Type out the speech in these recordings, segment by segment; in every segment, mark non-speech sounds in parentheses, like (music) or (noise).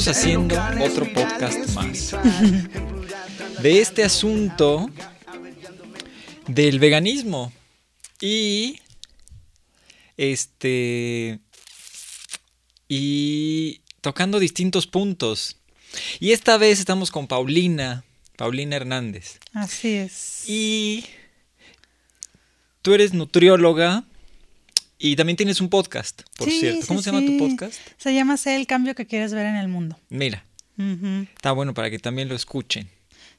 estamos haciendo otro podcast más de este asunto del veganismo y este y tocando distintos puntos. Y esta vez estamos con Paulina, Paulina Hernández. Así es. Y tú eres nutrióloga y también tienes un podcast, por Sí, cierto. sí, ¿Cómo se llama tu podcast? Se llama Sé el cambio que quieres ver en el mundo. Mira, está bueno para que también lo escuchen.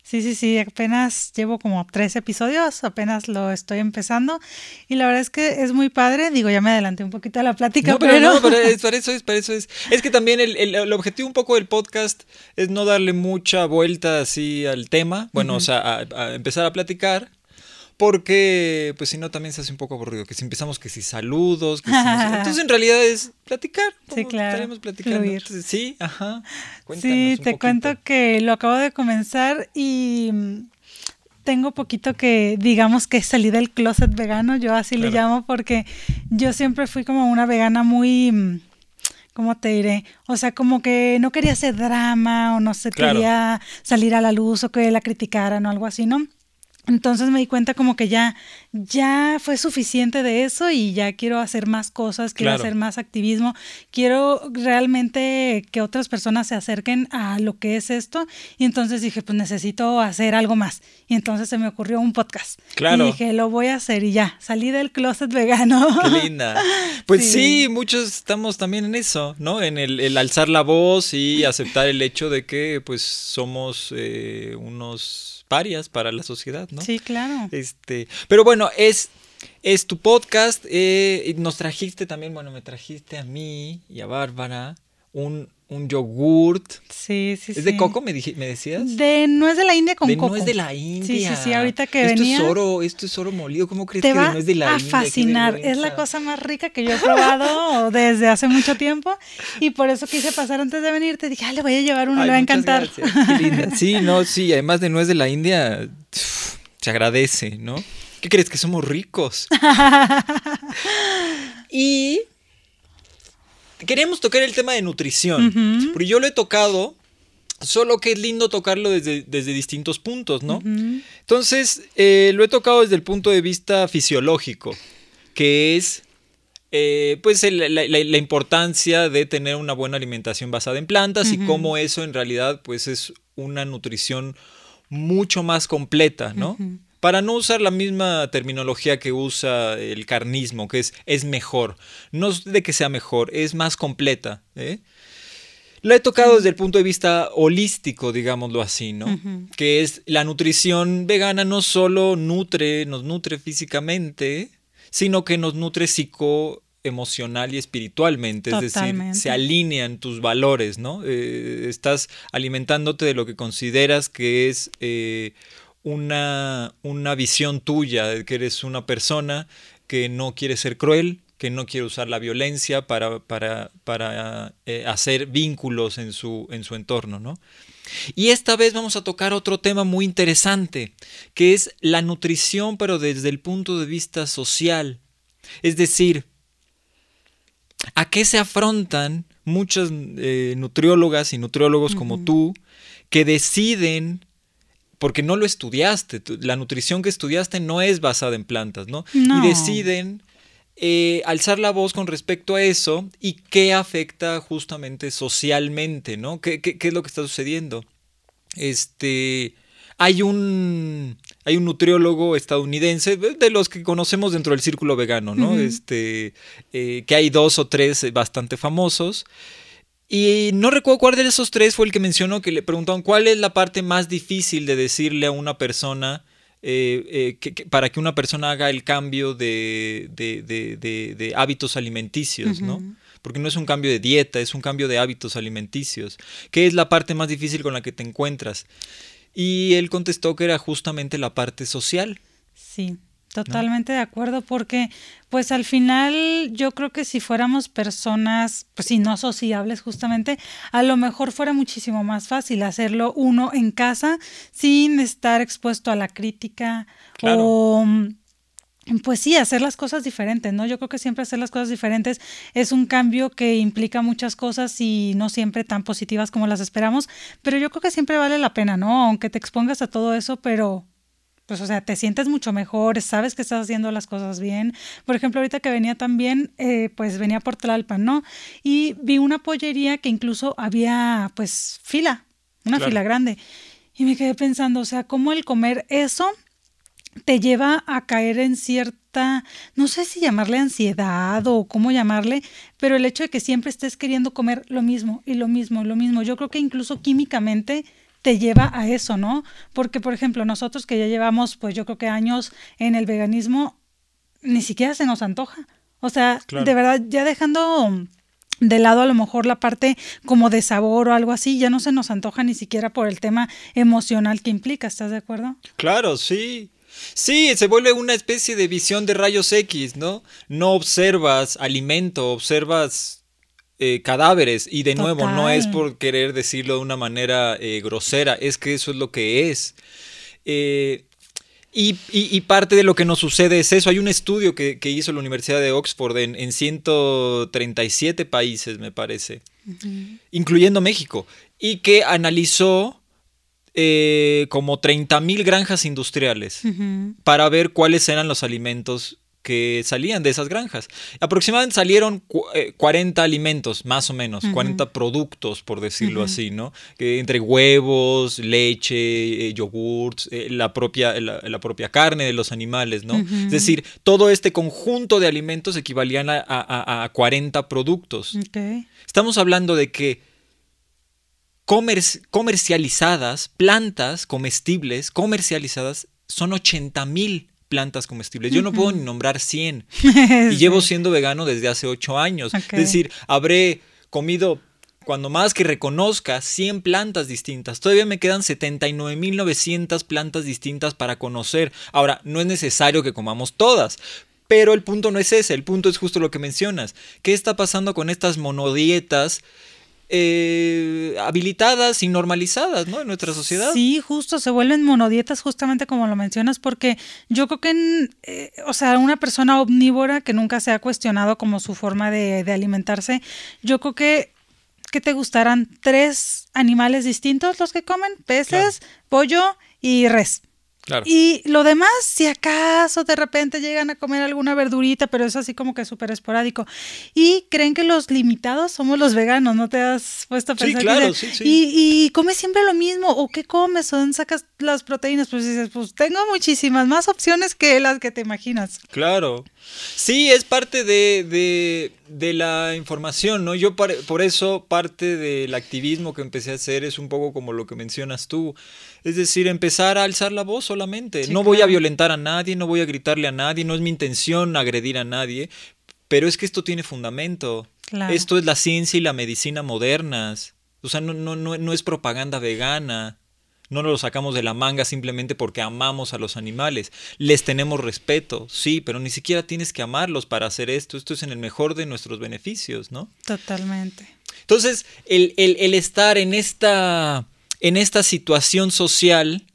Sí, sí, sí, apenas llevo como tres episodios, apenas lo estoy empezando y la verdad es que es muy padre, digo, ya me adelanté un poquito a la plática, No, pero, pero, no, pero es- para eso es, para eso es. Es que también el, el- el objetivo un poco del podcast es no darle mucha vuelta así al tema, bueno, o sea, a, a empezar a platicar, porque pues si no también se hace un poco aburrido, que si empezamos que si saludos, que si no sé- (laughs) entonces en realidad es platicar. Sí, claro, estaremos platicando. Entonces, sí, ajá. Cuéntanos sí, te cuento que lo acabo de comenzar y mm, tengo poquito que, digamos que salí del closet vegano, yo así le Claro. llamo porque yo siempre fui como una vegana muy... mm, ¿Cómo te diré? O sea, como que no quería hacer drama o no Claro. quería salir a la luz o que la criticaran o algo así, ¿no? Entonces me di cuenta como que ya, ya fue suficiente de eso y ya quiero hacer más cosas, quiero Claro. hacer más activismo, quiero realmente que otras personas se acerquen a lo que es esto y entonces dije, pues necesito hacer algo más. Y entonces se me ocurrió un podcast. Claro. Y dije, lo voy a hacer y ya, salí del closet (laughs) vegano. Qué linda. Pues sí. Sí. muchos estamos también en eso, ¿no? En el, el alzar la voz y aceptar el hecho de que pues somos eh, unos parias para la sociedad, ¿no? Sí, claro. Este, pero bueno, es, es tu podcast. eh, y nos trajiste también, bueno, me trajiste a mí y a Bárbara un, un yogurt. Sí, sí, ¿Es de sí. coco, me, dije- me decías? De nuez de la India con de coco. nuez de la India. Sí, sí, sí, ahorita que esto venía. Es oro, esto es oro molido. ¿Cómo crees te que de va nuez de la a India? Fascinar. Es la cosa más rica que yo he probado (laughs) desde hace mucho tiempo y por eso quise pasar antes de venir. Te dije, ah, le voy a llevar uno, Ay, le va a encantar. qué linda. Sí, (laughs) no, sí, además de nuez de la India, pf, se agradece, ¿no? ¿Qué crees? Que somos ricos. (laughs) y queríamos tocar el tema de nutrición, Ujú. porque yo lo he tocado, solo que es lindo tocarlo desde, desde distintos puntos, ¿no? Entonces, eh, lo he tocado desde el punto de vista fisiológico, que es eh, pues el- la, la- la importancia de tener una buena alimentación basada en plantas y cómo eso en realidad pues es una nutrición mucho más completa, ¿no? Para no usar la misma terminología que usa el carnismo, que es, es mejor. No es de que sea mejor, es más completa. ¿eh? La he tocado desde el punto de vista holístico, digámoslo así, ¿no? Que es la nutrición vegana no solo nutre, nos nutre físicamente, sino que nos nutre psico emocional y espiritualmente, es decir, se alinean tus valores, ¿no? Eh, estás alimentándote de lo que consideras que es eh, una, una visión tuya, de que eres una persona que no quiere ser cruel, que no quiere usar la violencia para, para, para eh, hacer vínculos en su, en su entorno, ¿no? Y esta vez vamos a tocar otro tema muy interesante, que es la nutrición, pero desde el punto de vista social. Es decir, ¿a qué se afrontan muchas eh, nutriólogas y nutriólogos como tú que deciden, porque no lo estudiaste, la nutrición que estudiaste no es basada en plantas, ¿no? No. Y deciden eh, alzar la voz con respecto a eso y qué afecta justamente socialmente, ¿no? ¿Qué, qué- qué es lo que está sucediendo? Este, hay un, hay un nutriólogo estadounidense, de los que conocemos dentro del círculo vegano, ¿no? Este, eh, que hay dos o tres bastante famosos. Y no recuerdo cuál de esos tres fue el que mencionó que le preguntaron cuál es la parte más difícil de decirle a una persona eh, eh, que- que- para que una persona haga el cambio de, de- de- de- de hábitos alimenticios, ¿no? Porque no es un cambio de dieta, es un cambio de hábitos alimenticios. ¿Qué es la parte más difícil con la que te encuentras? Y él contestó que era justamente la parte social. Sí, totalmente de acuerdo porque pues al final yo creo que si fuéramos personas pues si no sociables justamente, a lo mejor fuera muchísimo más fácil hacerlo uno en casa sin estar expuesto a la crítica Claro. o pues sí, hacer las cosas diferentes, ¿no? Yo creo que siempre hacer las cosas diferentes es un cambio que implica muchas cosas y no siempre tan positivas como las esperamos, pero yo creo que siempre vale la pena, ¿no? Aunque te expongas a todo eso, pero pues o sea, te sientes mucho mejor, sabes que estás haciendo las cosas bien. Por ejemplo, ahorita que venía también, eh, pues venía por Tlalpan, ¿no? Y vi una pollería que incluso había pues fila, una fila grande. Y me quedé pensando, o sea, cómo el comer eso te lleva a caer en cierta, no sé si llamarle ansiedad o cómo llamarle, pero el hecho de que siempre estés queriendo comer lo mismo y lo mismo y lo mismo, yo creo que incluso químicamente te lleva a eso, ¿no? Porque, por ejemplo, nosotros que ya llevamos, pues yo creo que años en el veganismo, ni siquiera se nos antoja. O sea, de verdad, ya dejando de lado a lo mejor la parte como de sabor o algo así, ya no se nos antoja ni siquiera por el tema emocional que implica, ¿estás de acuerdo? Claro, sí. Sí, se vuelve una especie de visión de rayos X, ¿no? No observas alimento, observas eh, cadáveres y de nuevo no es por querer decirlo de una manera eh, grosera, es que eso es lo que es. Eh, y, parte de lo que nos sucede es eso. Hay un estudio que, hizo la Universidad de Oxford en, 137 países, me parece, incluyendo México, y que analizó como 30.000 granjas industriales para ver cuáles eran los alimentos que salían de esas granjas. Aproximadamente salieron 40 eh, alimentos, más o menos, 40 productos, por decirlo así, ¿no? Que entre huevos, leche, eh, yogurts, la, propia, la, propia carne de los animales, ¿no? Es decir, todo este conjunto de alimentos equivalían a, 40 productos. Estamos hablando de que comercializadas, plantas comestibles comercializadas, son 80 mil plantas comestibles. Yo no puedo ni nombrar 100. (laughs) Y llevo siendo vegano desde hace 8 años. Es decir, habré comido cuando más que reconozca 100 plantas distintas. Todavía me quedan 79.900 plantas distintas para conocer. Ahora, no es necesario que comamos todas. Pero el punto no es ese, el punto es justo lo que mencionas. ¿Qué está pasando con estas monodietas eh, habilitadas y normalizadas ¿no? en nuestra sociedad. Sí, justo, se vuelven monodietas justamente como lo mencionas, porque yo creo que, eh, o sea, una persona omnívora que nunca se ha cuestionado como su forma de, alimentarse, yo creo que que te gustarán tres animales distintos los que comen, peces, pollo y res. Y lo demás, si acaso de repente llegan a comer alguna verdurita, pero es así como que súper esporádico. Y creen que los limitados somos los veganos, ¿no te has puesto a pensar? Sí, claro, sí, sí. Y, y comes siempre lo mismo, o qué comes, o dónde sacas las proteínas, pues dices, pues tengo muchísimas más opciones que las que te imaginas. Claro. Sí, es parte de, de, la información, ¿no? Yo por eso parte del activismo que empecé a hacer es un poco como lo que mencionas tú. Es decir, empezar a alzar la voz solamente. no voy a violentar a nadie, no voy a gritarle a nadie, no es mi intención agredir a nadie, pero es que esto tiene fundamento. Esto es la ciencia y la medicina modernas. O sea, no, no, no, no es propaganda vegana no nos lo sacamos de la manga simplemente porque amamos a los animales. Les tenemos respeto, sí, pero ni siquiera tienes que amarlos para hacer esto. Esto es en el mejor de nuestros beneficios, ¿no? Totalmente. Entonces, el, el estar en esta, en esta situación social,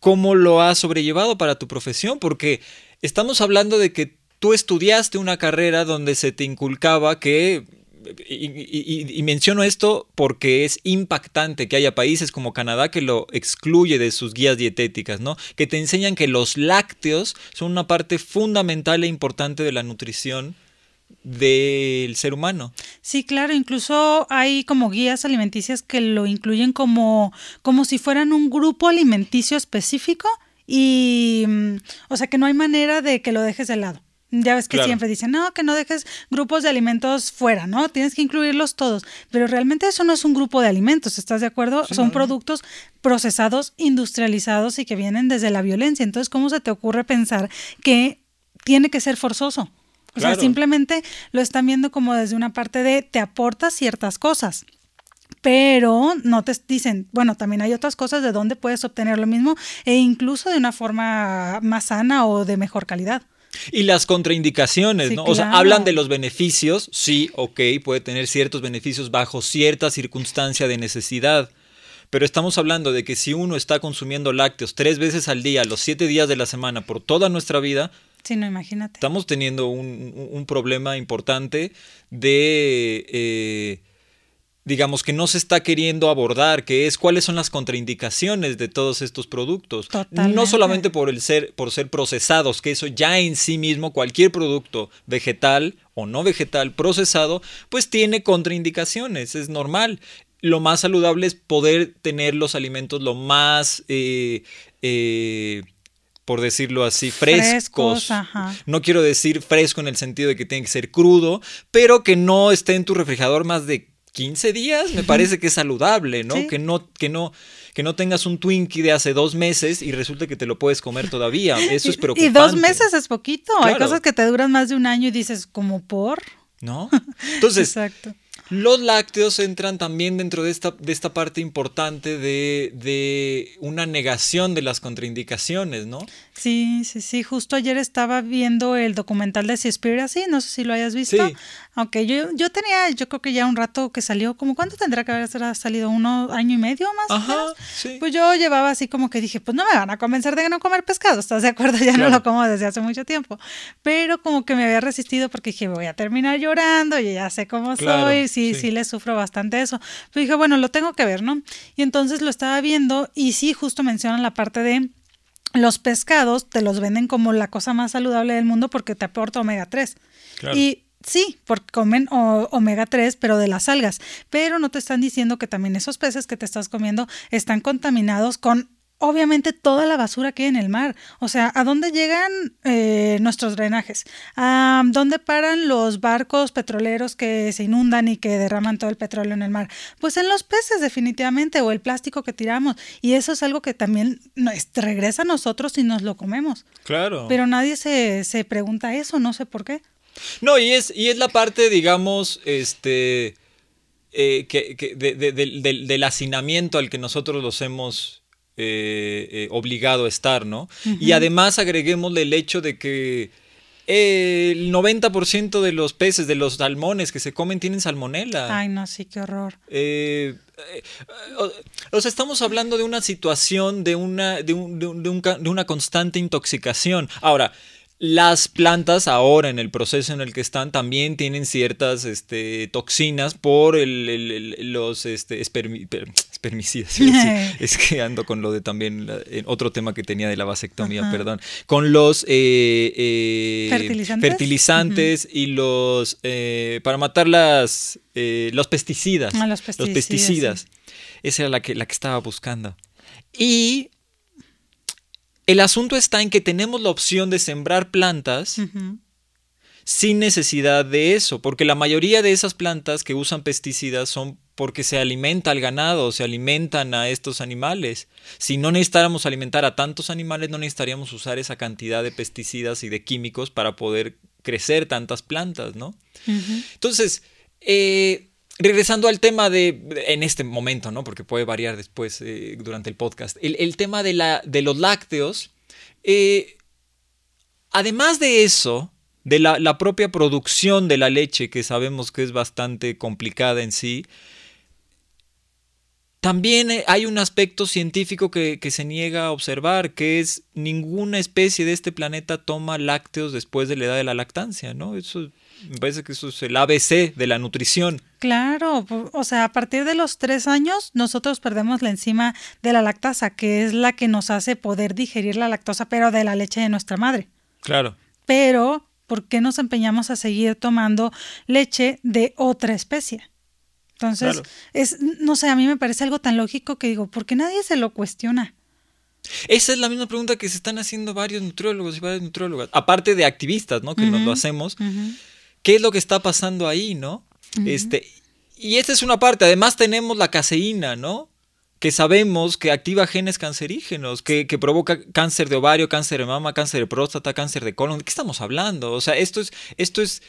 ¿cómo lo has sobrellevado para tu profesión? Porque estamos hablando de que tú estudiaste una carrera donde se te inculcaba que y, menciono esto porque es impactante que haya países como Canadá que lo excluye de sus guías dietéticas, ¿no? Que te enseñan que los lácteos son una parte fundamental e importante de la nutrición del ser humano. Sí, claro, incluso hay como guías alimenticias que lo incluyen como, como si fueran un grupo alimenticio específico y, mm, o sea, que no hay manera de que lo dejes de lado. Ya ves que siempre dicen, no, que no dejes grupos de alimentos fuera, ¿no? Tienes que incluirlos todos. Pero realmente eso no es un grupo de alimentos, ¿estás de acuerdo? Son productos procesados, industrializados y que vienen desde la violencia. Entonces, ¿cómo se te ocurre pensar que tiene que ser forzoso? O sea, simplemente lo están viendo como desde una parte de te aporta ciertas cosas pero no te dicen, bueno, también hay otras cosas de donde puedes obtener lo mismo e incluso de una forma más sana o de mejor calidad. Y las contraindicaciones, ¿no? O sea, hablan de los beneficios, sí, ok, puede tener ciertos beneficios bajo cierta circunstancia de necesidad. Pero estamos hablando de que si uno está consumiendo lácteos tres veces al día, los siete días de la semana, por toda nuestra vida, Sí, no, imagínate. Estamos teniendo un, un problema importante de... Eh, digamos, que no se está queriendo abordar, que es cuáles son las contraindicaciones de todos estos productos. Totalmente. No solamente por el ser, por ser procesados, que eso ya en sí mismo, cualquier producto vegetal o no vegetal procesado, pues tiene contraindicaciones, es normal. Lo más saludable es poder tener los alimentos lo más eh, eh, por decirlo así, frescos. no quiero decir fresco en el sentido de que tiene que ser crudo, pero que no esté en tu refrigerador más de 15 días me parece que es saludable, ¿no? Que no, que no, que no tengas un Twinkie de hace dos meses y resulte que te lo puedes comer todavía. Eso es preocupante. (laughs) Y dos meses es poquito. Hay cosas que te duran más de un año y dices, ¿como por? ¿No? (laughs) Entonces, Exacto. Los lácteos entran también dentro de esta, de esta parte importante de, de, una negación de las contraindicaciones, ¿no? Sí, sí, sí. Justo ayer estaba viendo el documental de Seaspiracy, no sé si lo hayas visto. Sí. Aunque yo, yo tenía, yo creo que ya un rato que salió, como cuánto tendrá que haber salido, uno año y medio más Ajá, Sí. Pues yo llevaba así como que dije, pues no me van a convencer de no comer pescado, ¿estás de acuerdo? (laughs) Ya no lo como desde hace mucho tiempo. Pero como que me había resistido porque dije, voy a terminar llorando, y ya sé cómo soy, sí, sí, le sufro bastante eso. Pero dije, bueno, lo tengo que ver, ¿no? Y entonces lo estaba viendo y sí, justo mencionan la parte de los pescados te los venden como la cosa más saludable del mundo porque te aporta omega 3. Y Sí, porque comen omega 3, pero de las algas. Pero no te están diciendo que también esos peces que te estás comiendo están contaminados con obviamente toda la basura que hay en el mar. O sea, ¿a dónde llegan eh, nuestros drenajes? ¿A dónde paran los barcos petroleros que se inundan y que derraman todo el petróleo en el mar? Pues en los peces definitivamente o el plástico que tiramos. Y eso es algo que también regresa a nosotros si nos lo comemos. Claro. Pero nadie se, se pregunta eso, no sé por qué. No, y es, y es la parte, digamos, este, eh, que, del, hacinamiento al que nosotros los hemos eh, eh, obligado a estar, ¿no? Y además agreguémosle el hecho de que el 90% de los peces, de los salmones que se comen, tienen salmonela. Ay, no, sí, qué horror. o sea, estamos hablando de una situación, de una, de, de una constante intoxicación. Ahora, las plantas ahora en el proceso en el que están también tienen ciertas este, toxinas por el, los este, espermicidas. (laughs) es que ando con lo de también otro tema que tenía de la vasectomía, perdón. Con los eh, eh, fertilizantes, y los eh, para matar las los pesticidas. Ah, los pesticidas. Los pesticidas. Esa era la que, la que estaba buscando. Y el asunto está en que tenemos la opción de sembrar plantas sin necesidad de eso, porque la mayoría de esas plantas que usan pesticidas son porque se alimenta al ganado, se alimentan a estos animales. Si no necesitáramos alimentar a tantos animales, no necesitaríamos usar esa cantidad de pesticidas y de químicos para poder crecer tantas plantas, ¿no? Entonces, eh, regresando al tema de, en este momento, ¿no? Porque puede variar después eh, durante el podcast, el, tema de, la, de, los lácteos, eh, además de eso, de la, propia producción de la leche, que sabemos que es bastante complicada en sí, también eh, hay un aspecto científico que, que, se niega a observar, que es ninguna especie de este planeta toma lácteos después de la edad de la lactancia, ¿no? Eso me parece que eso es el ABC de la nutrición. Claro, o sea, a partir de los tres años nosotros perdemos la enzima de la lactasa, que es la que nos hace poder digerir la lactosa, pero de la leche de nuestra madre. Claro. Pero, ¿por qué nos empeñamos a seguir tomando leche de otra especie? Entonces, es, no sé, a mí me parece algo tan lógico que digo, ¿por qué nadie se lo cuestiona? Esa es la misma pregunta que se están haciendo varios nutriólogos y varias nutriólogas, aparte de activistas, ¿no? Que nos lo hacemos qué es lo que está pasando ahí, ¿no? este, y esta es una parte, además tenemos la caseína, ¿no? que sabemos que activa genes cancerígenos, que, provoca cáncer de ovario, cáncer de mama, cáncer de próstata, cáncer de colon. ¿De qué estamos hablando? O sea, esto es, esto es,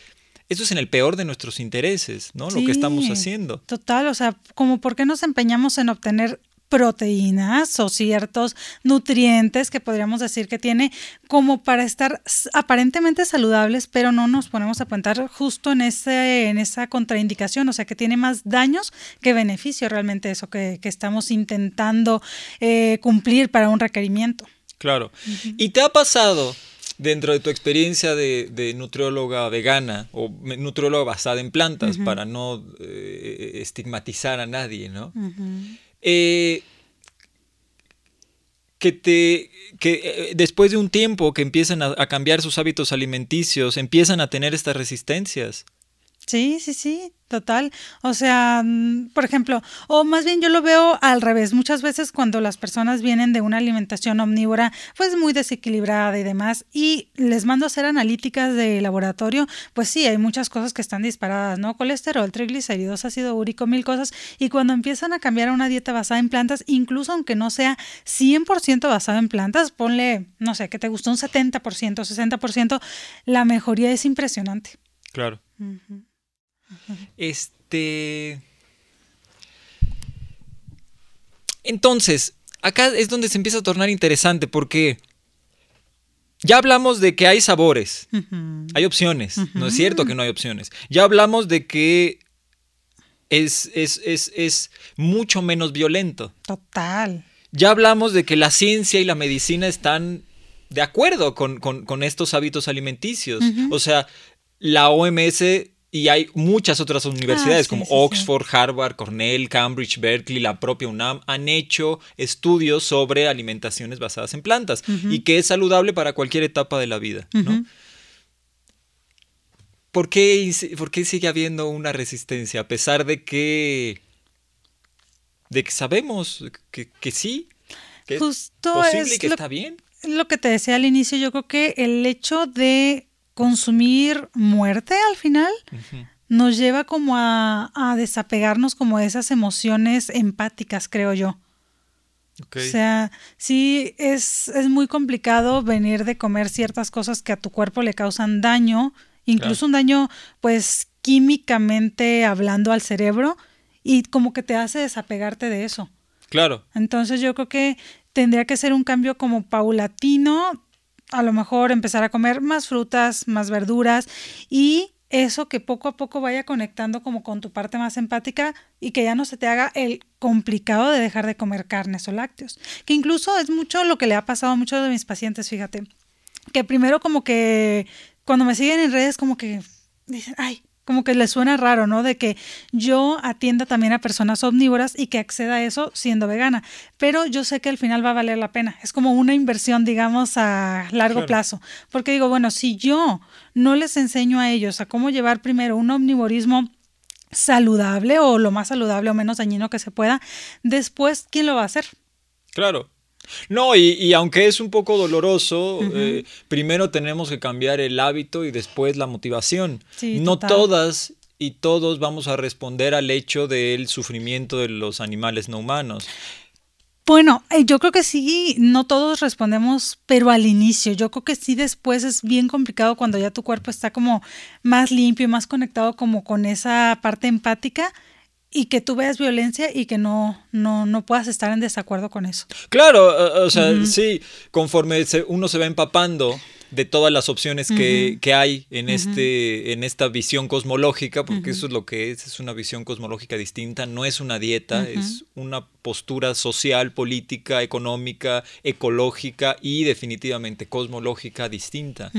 esto es en el peor de nuestros intereses, ¿no? Lo que estamos haciendo. Total, o sea, como por qué nos empeñamos en obtener proteínas o ciertos nutrientes que podríamos decir que tiene como para estar aparentemente saludables, pero no nos ponemos a apuntar justo en, ese, en esa contraindicación, o sea que tiene más daños que beneficio realmente eso que, estamos intentando eh, cumplir para un requerimiento. Claro. ¿Y te ha pasado dentro de tu experiencia de, nutrióloga vegana o nutrióloga basada en plantas, para no eh, estigmatizar a nadie, ¿no? Eh, que te que eh, después de un tiempo que empiezan a, cambiar sus hábitos alimenticios, empiezan a tener estas resistencias. Sí, sí, sí, total. O sea, mm, por ejemplo, o más bien yo lo veo al revés. Muchas veces cuando las personas vienen de una alimentación omnívora, pues muy desequilibrada y demás, y les mando a hacer analíticas de laboratorio, pues sí, hay muchas cosas que están disparadas, ¿no? Colesterol, triglicéridos, ácido úrico, mil cosas. Y cuando empiezan a cambiar a una dieta basada en plantas, incluso aunque no sea 100% basada en plantas, ponle, no sé, que te gustó un 70%, 60%, la mejoría es impresionante. Claro. Este. Entonces, acá es donde se empieza a tornar interesante porque ya hablamos de que hay sabores, hay opciones, no es cierto que no hay opciones. Ya hablamos de que es, es, mucho menos violento. Total. Ya hablamos de que la ciencia y la medicina están de acuerdo con, estos hábitos alimenticios. O sea, la OMS y hay muchas otras universidades ah, como Oxford, Harvard, Cornell, Cambridge, Berkeley, la propia UNAM han hecho estudios sobre alimentaciones basadas en plantas y que es saludable para cualquier etapa de la vida. ¿Por, qué, sigue habiendo una resistencia a pesar de que, de que sabemos que, sí? Que es posible y que está bien. Lo que te decía al inicio, yo creo que el hecho de consumir muerte al final nos lleva como a, desapegarnos como de esas emociones empáticas, creo yo. O sea, sí es, es, muy complicado venir de comer ciertas cosas que a tu cuerpo le causan daño, incluso un daño pues químicamente hablando al cerebro y como que te hace desapegarte de eso. Claro. Entonces yo creo que tendría que ser un cambio como paulatino, a lo mejor empezar a comer más frutas, más verduras y eso que poco a poco vaya conectando como con tu parte más empática y que ya no se te haga el complicado de dejar de comer carnes o lácteos. Que incluso es mucho lo que le ha pasado a muchos de mis pacientes, fíjate. Que primero como que cuando me siguen en redes como que dicen, ay, como que le suena raro, ¿no? De que yo atienda también a personas omnívoras y que acceda a eso siendo vegana. Pero yo sé que al final va a valer la pena. Es como una inversión, digamos, a largo plazo. Porque digo, bueno, si yo no les enseño a ellos a cómo llevar primero un omnivorismo saludable o lo más saludable o menos dañino que se pueda, después, ¿quién lo va a hacer? Claro, no, y, aunque es un poco doloroso, eh, primero tenemos que cambiar el hábito y después la motivación. no todas y todos vamos a responder al hecho del sufrimiento de los animales no humanos. Bueno, eh, yo creo que sí, no todos respondemos, pero al inicio, yo creo que sí después es bien complicado cuando ya tu cuerpo está como más limpio y más conectado como con esa parte empática y que tú veas violencia y que no, no, no puedas estar en desacuerdo con eso. Claro, o sea, sí, conforme uno se va empapando de todas las opciones que, hay en, este, en esta visión cosmológica, porque eso es lo que es, es una visión cosmológica distinta, no es una dieta, es una postura social, política, económica, ecológica y definitivamente cosmológica distinta.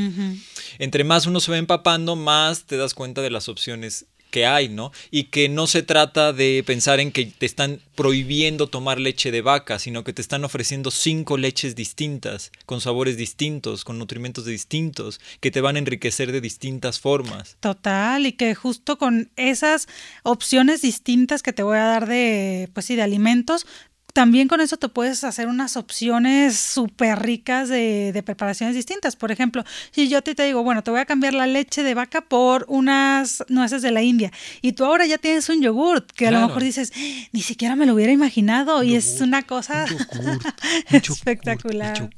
Entre más uno se va empapando, más te das cuenta de las opciones que hay, ¿no? Y que no se trata de pensar en que te están prohibiendo tomar leche de vaca, sino que te están ofreciendo cinco leches distintas, con sabores distintos, con nutrimentos distintos, que te van a enriquecer de distintas formas. Total, y que justo con esas opciones distintas que te voy a dar de, pues sí, de alimentos, también con eso te puedes hacer unas opciones súper ricas de, preparaciones distintas. Por ejemplo, si yo te, te digo, bueno, te voy a cambiar la leche de vaca por unas nueces de la India y tú ahora ya tienes un yogurt que a lo mejor dices, ni siquiera me lo hubiera imaginado y es una cosa (laughs) espectacular.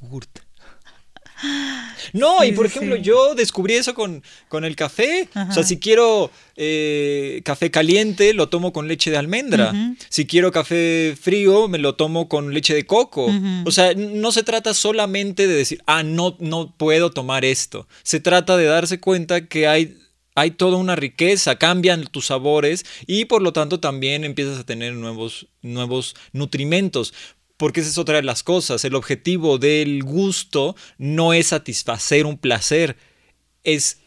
(gasps) No, y por ejemplo, yo descubrí eso con, con el café. O sea, si quiero eh, café caliente, lo tomo con leche de almendra. Si quiero café frío, me lo tomo con leche de coco. O sea, no se trata solamente de decir, ah, no, no puedo tomar esto. Se trata de darse cuenta que hay hay toda una riqueza, cambian tus sabores y por lo tanto también empiezas a tener nuevos, nuevos nutrimentos. Porque esa es otra de las cosas. El objetivo del gusto no es satisfacer un placer, es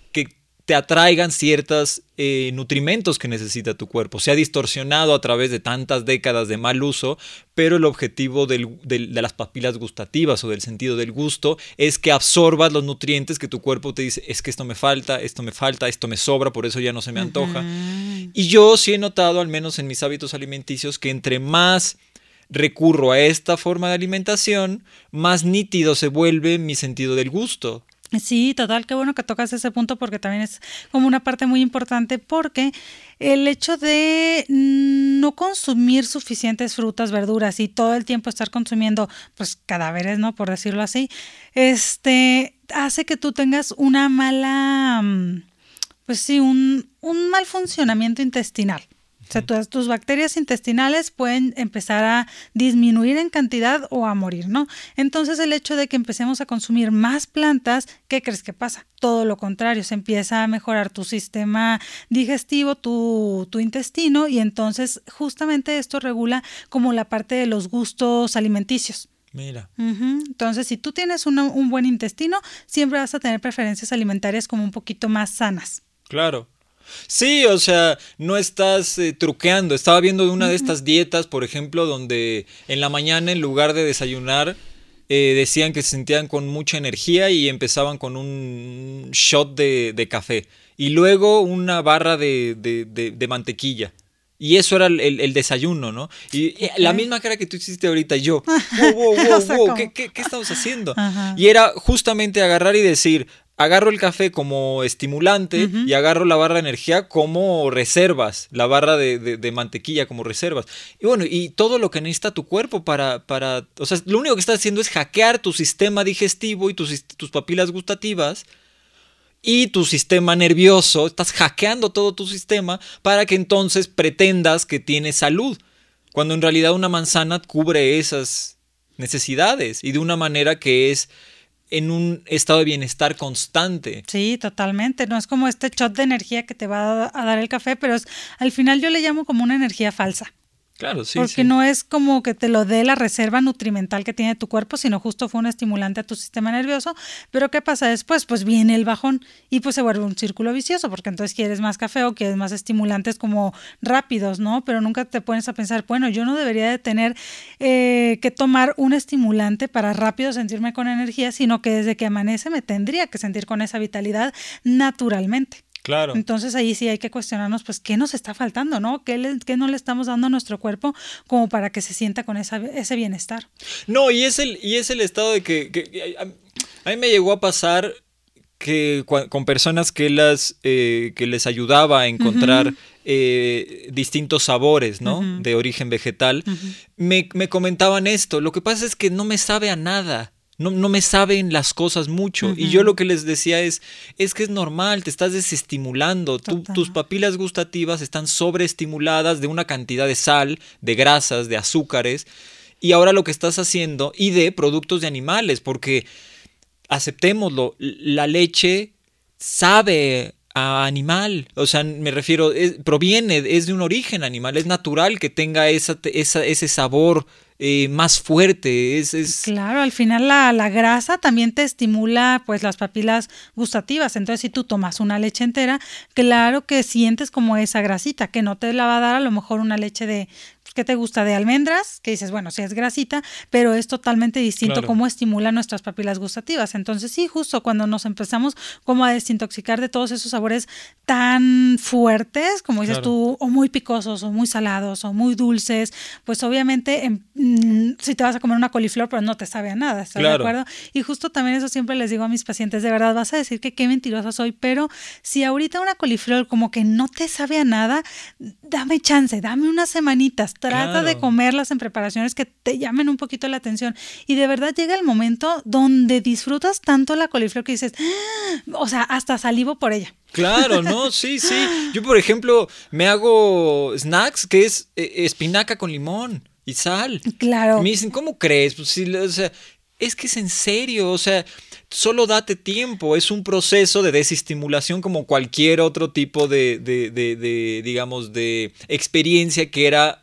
te atraigan ciertos eh, nutrimentos que necesita tu cuerpo. Se ha distorsionado a través de tantas décadas de mal uso, pero el objetivo de las papilas gustativas o del sentido del gusto es que absorbas los nutrientes que tu cuerpo te dice, es que esto me falta, esto me falta, esto me sobra, por eso ya no se me antoja. Y yo sí he notado, al menos en mis hábitos alimenticios, que entre más recurro a esta forma de alimentación, más nítido se vuelve mi sentido del gusto. Sí, total, qué bueno que tocas ese punto porque también es como una parte muy importante porque el hecho de no consumir suficientes frutas, verduras y todo el tiempo estar consumiendo pues cadáveres, ¿no? Por decirlo así, este hace que tú tengas una mala, mm, pues sí, un, un mal funcionamiento intestinal. O sea, todas tus bacterias intestinales pueden empezar a disminuir en cantidad o a morir, ¿no? Entonces el hecho de que empecemos a consumir más plantas, ¿qué crees que pasa? Todo lo contrario, se empieza a mejorar tu sistema digestivo, tu, tu intestino y entonces justamente esto regula como la parte de los gustos alimenticios. Mira. Entonces, si tú tienes un buen intestino, siempre vas a tener preferencias alimentarias como un poquito más sanas. Claro. Sí, o sea, no estás eh, truqueando. Estaba viendo una de estas dietas, por ejemplo, donde en la mañana en lugar de desayunar eh, decían que se sentían con mucha energía y empezaban con un shot de, café y luego una barra de, mantequilla. Y eso era el, desayuno, ¿no? Y, la misma cara que tú hiciste ahorita, yo, (laughs) wow, wow, wow, (laughs) wow, ¿qué, qué, estamos haciendo? Y era justamente agarrar y decir, agarro el café como estimulante y agarro la barra de energía como reservas, la barra de, mantequilla como reservas. Y bueno, y todo lo que necesita tu cuerpo para, para, o sea, lo único que estás haciendo es hackear tu sistema digestivo y tus, tus papilas gustativas y tu sistema nervioso, estás hackeando todo tu sistema para que entonces pretendas que tienes salud, cuando en realidad una manzana cubre esas necesidades y de una manera que es en un estado de bienestar constante. Sí, totalmente. No es como este shot de energía que te va a dar el café, pero al final yo le llamo como una energía falsa. Claro, sí. Porque no es como que te lo dé la reserva nutrimental que tiene tu cuerpo, sino justo fue un estimulante a tu sistema nervioso. Pero ¿qué pasa después? Pues viene el bajón y pues se vuelve un círculo vicioso, porque entonces quieres más café o quieres más estimulantes como rápidos, ¿no? Pero nunca te pones a pensar, bueno, yo no debería de tener eh, que tomar un estimulante para rápido sentirme con energía, sino que desde que amanece me tendría que sentir con esa vitalidad naturalmente. Claro. Entonces ahí sí hay que cuestionarnos, pues, ¿qué nos está faltando, no? ¿Qué, no le estamos dando a nuestro cuerpo como para que se sienta con esa, ese bienestar? No, y es el, y es el estado de que, a mí me llegó a pasar que con personas que, las, eh, que les ayudaba a encontrar eh, distintos sabores, ¿no? De origen vegetal, me, me comentaban esto. Lo que pasa es que no me sabe a nada no, no me saben las cosas mucho. Y yo lo que les decía es, es que es normal, te estás desestimulando. tus papilas gustativas están sobreestimuladas de una cantidad de sal, de grasas, de azúcares. Y ahora lo que estás haciendo, y de productos de animales, porque aceptémoslo, la leche sabe a animal, o sea, me refiero, proviene, es de un origen animal, es natural que tenga esa, ese sabor eh, más fuerte. Es, es... Claro, al final la, la, grasa también te estimula pues las papilas gustativas. Entonces, si tú tomas una leche entera, claro que sientes como esa grasita, que no te la va a dar a lo mejor una leche de ¿Qué te gusta de almendras? Que dices, bueno, sí es grasita, pero es totalmente distinto cómo estimula nuestras papilas gustativas. Entonces, sí, justo cuando nos empezamos como a desintoxicar de todos esos sabores tan fuertes, como dices tú, o muy picosos, o muy salados, o muy dulces, pues obviamente em, mm, si te vas a comer una coliflor, pero no te sabe a nada, ¿estás de acuerdo? Y justo también eso siempre les digo a mis pacientes, de verdad, vas a decir que qué mentirosa soy, pero si ahorita una coliflor como que no te sabe a nada, dame chance, dame unas semanitas Trata de comerlas en preparaciones que te llamen un poquito la atención. Y de verdad llega el momento donde disfrutas tanto la coliflor que dices, ¡Ah! o sea, hasta salivo por ella. Claro, no, sí, sí. Yo, por ejemplo, me hago snacks que es eh, espinaca con limón y sal. Claro. me dicen, ¿cómo crees? Pues sí, o sea, es que es en serio, o sea, solo date tiempo, es un proceso de desestimulación como cualquier otro tipo de, de, de digamos, de experiencia que era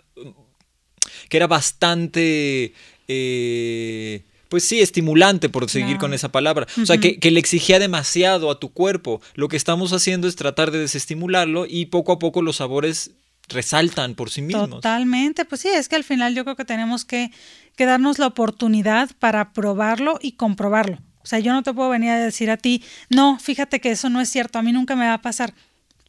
que era bastante eh, pues sí, estimulante, por seguir con esa palabra. O sea, que, le exigía demasiado a tu cuerpo. Lo que estamos haciendo es tratar de desestimularlo y poco a poco los sabores resaltan por sí mismos. Totalmente, pues sí, es que al final yo creo que tenemos que, que darnos la oportunidad para probarlo y comprobarlo. O sea, yo no te puedo venir a decir a ti, no, fíjate que eso no es cierto, a mí nunca me va a pasar.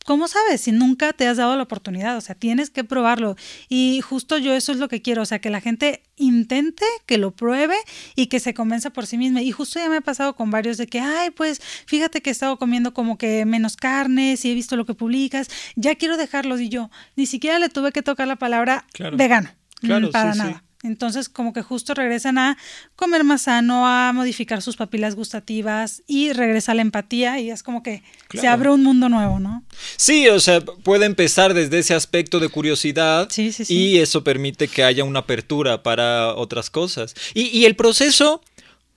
¿Cómo sabes si nunca te has dado la oportunidad? O sea, tienes que probarlo. Y justo yo eso es lo que quiero, o sea, que la gente intente, que lo pruebe y que se convenza por sí misma. Y justo ya me ha pasado con varios de que, ay, pues fíjate que he estado comiendo como que menos carnes y he visto lo que publicas, ya quiero dejarlos. Y yo ni siquiera le tuve que tocar la palabra vegano. Claro, para nada. Entonces, como que justo regresan a comer más sano, a modificar sus papilas gustativas y regresa la empatía y es como que se abre un mundo nuevo, ¿no? Sí, o sea, puede empezar desde ese aspecto de curiosidad y eso permite que haya una apertura para otras cosas. Y, el proceso,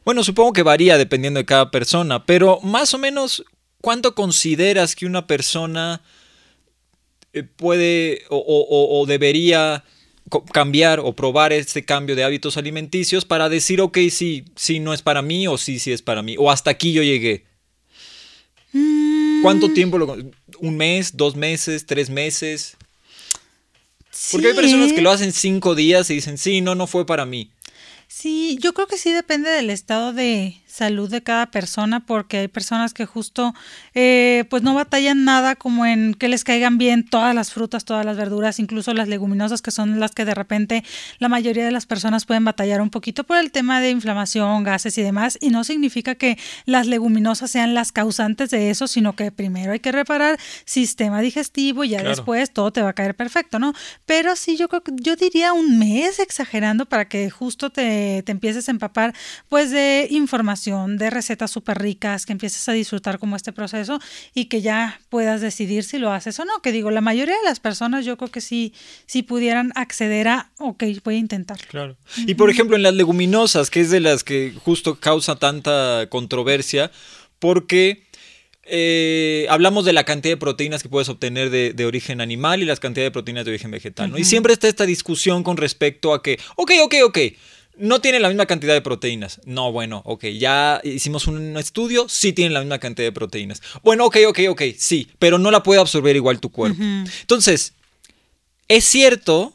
bueno, supongo que varía dependiendo de cada persona, pero más o menos, ¿cuánto consideras que una persona eh, puede o debería cambiar o probar este cambio de hábitos alimenticios para decir, ok, sí, sí no es para mí o sí, sí es para mí. O hasta aquí yo llegué. ¿Cuánto mm. tiempo? Lo, ¿Un mes? ¿Dos meses? ¿Tres meses? Porque hay personas que lo hacen cinco días y dicen, sí, no, no fue para mí. Sí, yo creo que sí depende del estado de salud de cada persona, porque hay personas que justo eh, pues no batallan nada como en que les caigan bien todas las frutas, todas las verduras, incluso las leguminosas, que son las que de repente la mayoría de las personas pueden batallar un poquito por el tema de inflamación, gases y demás, y no significa que las leguminosas sean las causantes de eso, sino que primero hay que reparar sistema digestivo y ya después todo te va a caer perfecto, ¿no? Pero sí, yo creo que yo diría un mes exagerando para que justo te te, empieces a empapar pues de información, de recetas súper ricas, que empieces a disfrutar como este proceso y que ya puedas decidir si lo haces o no. Que digo, la mayoría de las personas yo creo que sí, sí pudieran acceder a, ok, voy a intentarlo. Claro. Y por ejemplo en las leguminosas, que es de las que justo causa tanta controversia, porque... Eh, hablamos de la cantidad de proteínas que puedes obtener de, origen animal y las cantidades de proteínas de origen vegetal. ¿no? Y siempre está esta discusión con respecto a que, ok, ok, ok, no tienen la misma cantidad de proteínas. No, bueno, ok, ya hicimos un estudio, sí tienen la misma cantidad de proteínas. Bueno, ok, ok, ok, sí, pero no la puede absorber igual tu cuerpo. Entonces, es cierto,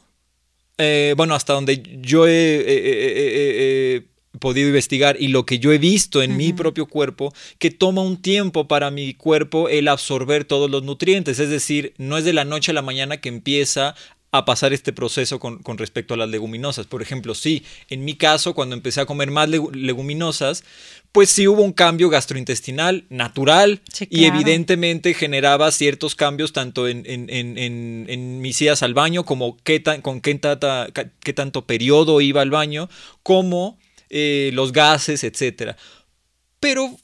eh, bueno, hasta donde yo he, podido investigar y lo que yo he visto en mi propio cuerpo, que toma un tiempo para mi cuerpo el absorber todos los nutrientes. Es decir, no es de la noche a la mañana que empieza a pasar este proceso con, respecto a las leguminosas. Por ejemplo, sí, en mi caso, cuando empecé a comer más leguminosas, pues sí hubo un cambio gastrointestinal natural y evidentemente generaba ciertos cambios tanto en, en, mis idas al baño como qué con qué, qué, tanto periodo iba al baño, como eh, los gases, etc. Pero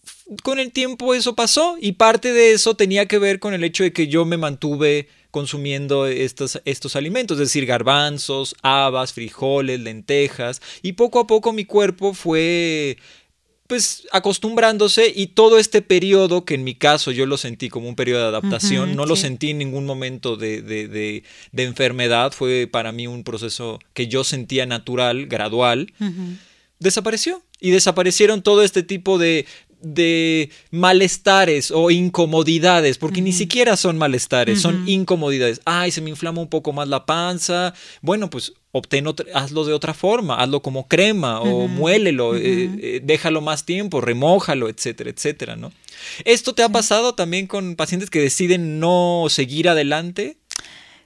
con el tiempo eso pasó y parte de eso tenía que ver con el hecho de que yo me mantuve consumiendo estos, estos alimentos, es decir, garbanzos, habas, frijoles, lentejas, y poco a poco mi cuerpo fue pues acostumbrándose y todo este periodo, que en mi caso yo lo sentí como un periodo de adaptación, no lo sentí en ningún momento de, de, de, enfermedad, fue para mí un proceso que yo sentía natural, gradual, desapareció. Y desaparecieron todo este tipo de, de malestares o incomodidades, porque ni siquiera son malestares, son incomodidades. Ay, se me inflama un poco más la panza. Bueno, pues obtén hazlo de otra forma, hazlo como crema o muélelo, eh, eh, déjalo más tiempo, remójalo, etcétera, etcétera, ¿no? ¿Esto te ha pasado también con pacientes que deciden no seguir adelante?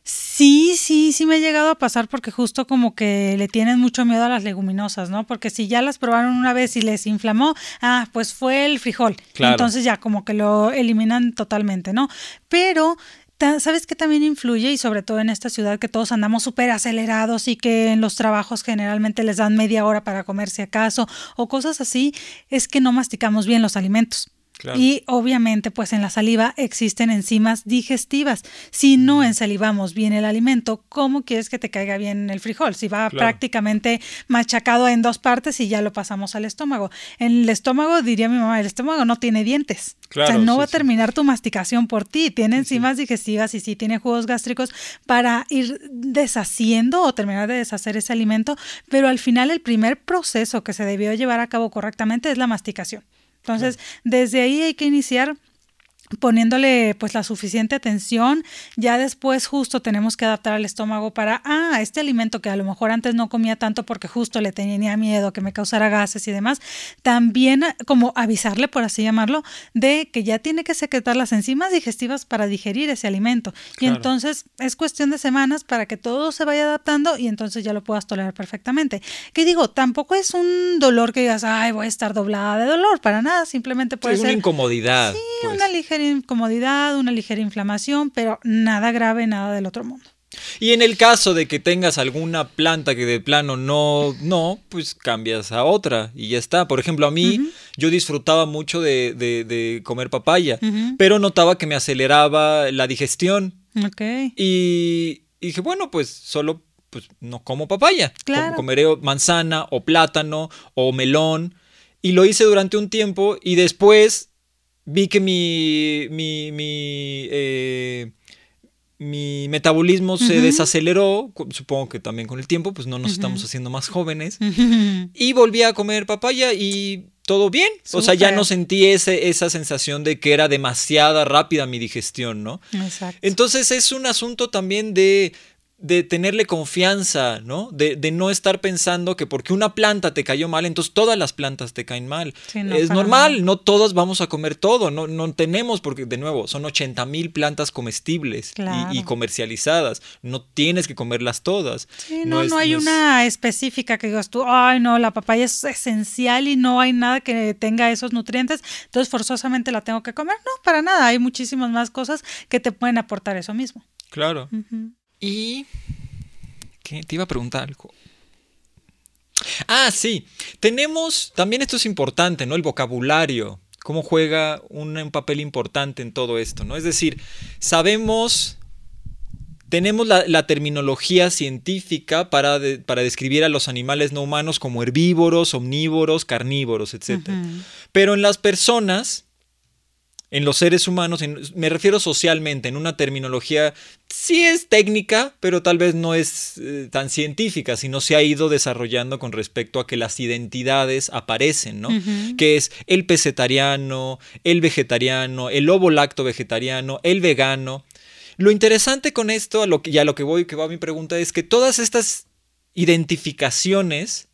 Sí, sí, sí me ha llegado a pasar porque justo como que le tienen mucho miedo a las leguminosas, ¿no? Porque si ya las probaron una vez y les inflamó, ah, pues fue el frijol. Entonces ya como que lo eliminan totalmente, ¿no? Pero ¿Sabes qué también influye? Y sobre todo en esta ciudad que todos andamos súper acelerados y que en los trabajos generalmente les dan media hora para comer si acaso o cosas así, es que no masticamos bien los alimentos. Y obviamente, pues en la saliva existen enzimas digestivas. Si no ensalivamos bien el alimento, ¿cómo quieres que te caiga bien el frijol? Si va prácticamente machacado en dos partes y ya lo pasamos al estómago. En el estómago, diría mi mamá, el estómago no tiene dientes. o sea, no va a terminar tu masticación por ti. Tiene enzimas digestivas y sí tiene jugos gástricos para ir deshaciendo o terminar de deshacer ese alimento, pero al final el primer proceso que se debió llevar a cabo correctamente es la masticación. Entonces, desde ahí hay que iniciar poniéndole pues la suficiente atención, ya después justo tenemos que adaptar al estómago para, ah, este alimento que a lo mejor antes no comía tanto porque justo le tenía miedo que me causara gases y demás, también como avisarle, por así llamarlo, de que ya tiene que secretar las enzimas digestivas para digerir ese alimento. Y entonces es cuestión de semanas para que todo se vaya adaptando y entonces ya lo puedas tolerar perfectamente. Que digo, tampoco es un dolor que digas, ay, voy a estar doblada de dolor, para nada, simplemente puede ser... una incomodidad. Sí, pues. una ligera incomodidad, una ligera inflamación, pero nada grave, nada del otro mundo. Y en el caso de que tengas alguna planta que de plano no, no, pues cambias a otra y ya está. Por ejemplo, a mí yo disfrutaba mucho de, comer papaya, pero notaba que me aceleraba la digestión. Ok. Y, dije, bueno, pues solo pues no como papaya. Claro. Comeré manzana o plátano o melón. Y lo hice durante un tiempo y después vi que mi, mi, mi, eh, mi metabolismo se desaceleró, supongo que también con el tiempo, pues no nos estamos haciendo más jóvenes, (laughs) y volví a comer papaya y todo bien. O sea, ya no sentí ese, esa sensación de que era demasiada rápida mi digestión, ¿no? Exacto. Entonces es un asunto también de de tenerle confianza, ¿no? De, de, no estar pensando que porque una planta te cayó mal, entonces todas las plantas te caen mal. es normal, no todas vamos a comer todo, no, no tenemos, porque de nuevo, son 80 mil plantas comestibles y, comercializadas, no tienes que comerlas todas. no, no, hay una específica que digas tú, ay no, la papaya es esencial y no hay nada que tenga esos nutrientes, entonces forzosamente la tengo que comer. No, para nada, hay muchísimas más cosas que te pueden aportar eso mismo. Claro. Y... ¿Qué? Te iba a preguntar algo. Ah, sí. Tenemos, también esto es importante, ¿no? El vocabulario. Cómo juega un, papel importante en todo esto, ¿no? Es decir, sabemos, tenemos la, terminología científica para, para, describir a los animales no humanos como herbívoros, omnívoros, carnívoros, etc. Pero en las personas en los seres humanos, me refiero socialmente, en una terminología, sí es técnica, pero tal vez no es eh, tan científica, sino se ha ido desarrollando con respecto a que las identidades aparecen, ¿no? Que es el pesetariano, el vegetariano, el ovo lacto vegetariano, el vegano. Lo interesante con esto, a lo que, y a lo que voy, que va mi pregunta, es que todas estas identificaciones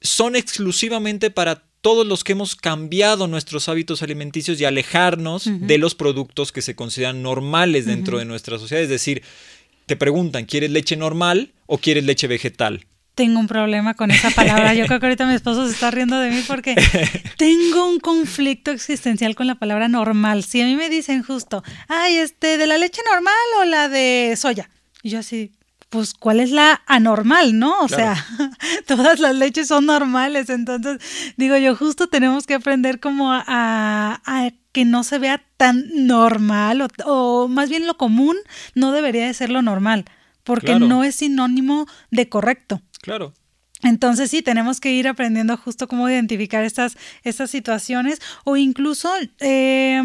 son exclusivamente para todos los que hemos cambiado nuestros hábitos alimenticios y alejarnos de los productos que se consideran normales dentro de nuestra sociedad. Es decir, te preguntan, ¿quieres leche normal o quieres leche vegetal? Tengo un problema con esa palabra. Yo creo que ahorita mi esposo se está riendo de mí porque (laughs) tengo un conflicto existencial con la palabra normal. Si a mí me dicen justo, ay, este, ¿de la leche normal o la de soya? Y yo así, pues cuál es la anormal, ¿no? O sea, (laughs) todas las leches son normales, entonces digo yo, justo tenemos que aprender como a, que no se vea tan normal o, más bien lo común no debería de ser lo normal, porque no es sinónimo de correcto. Claro. Entonces sí, tenemos que ir aprendiendo justo cómo identificar estas, estas situaciones o incluso eh,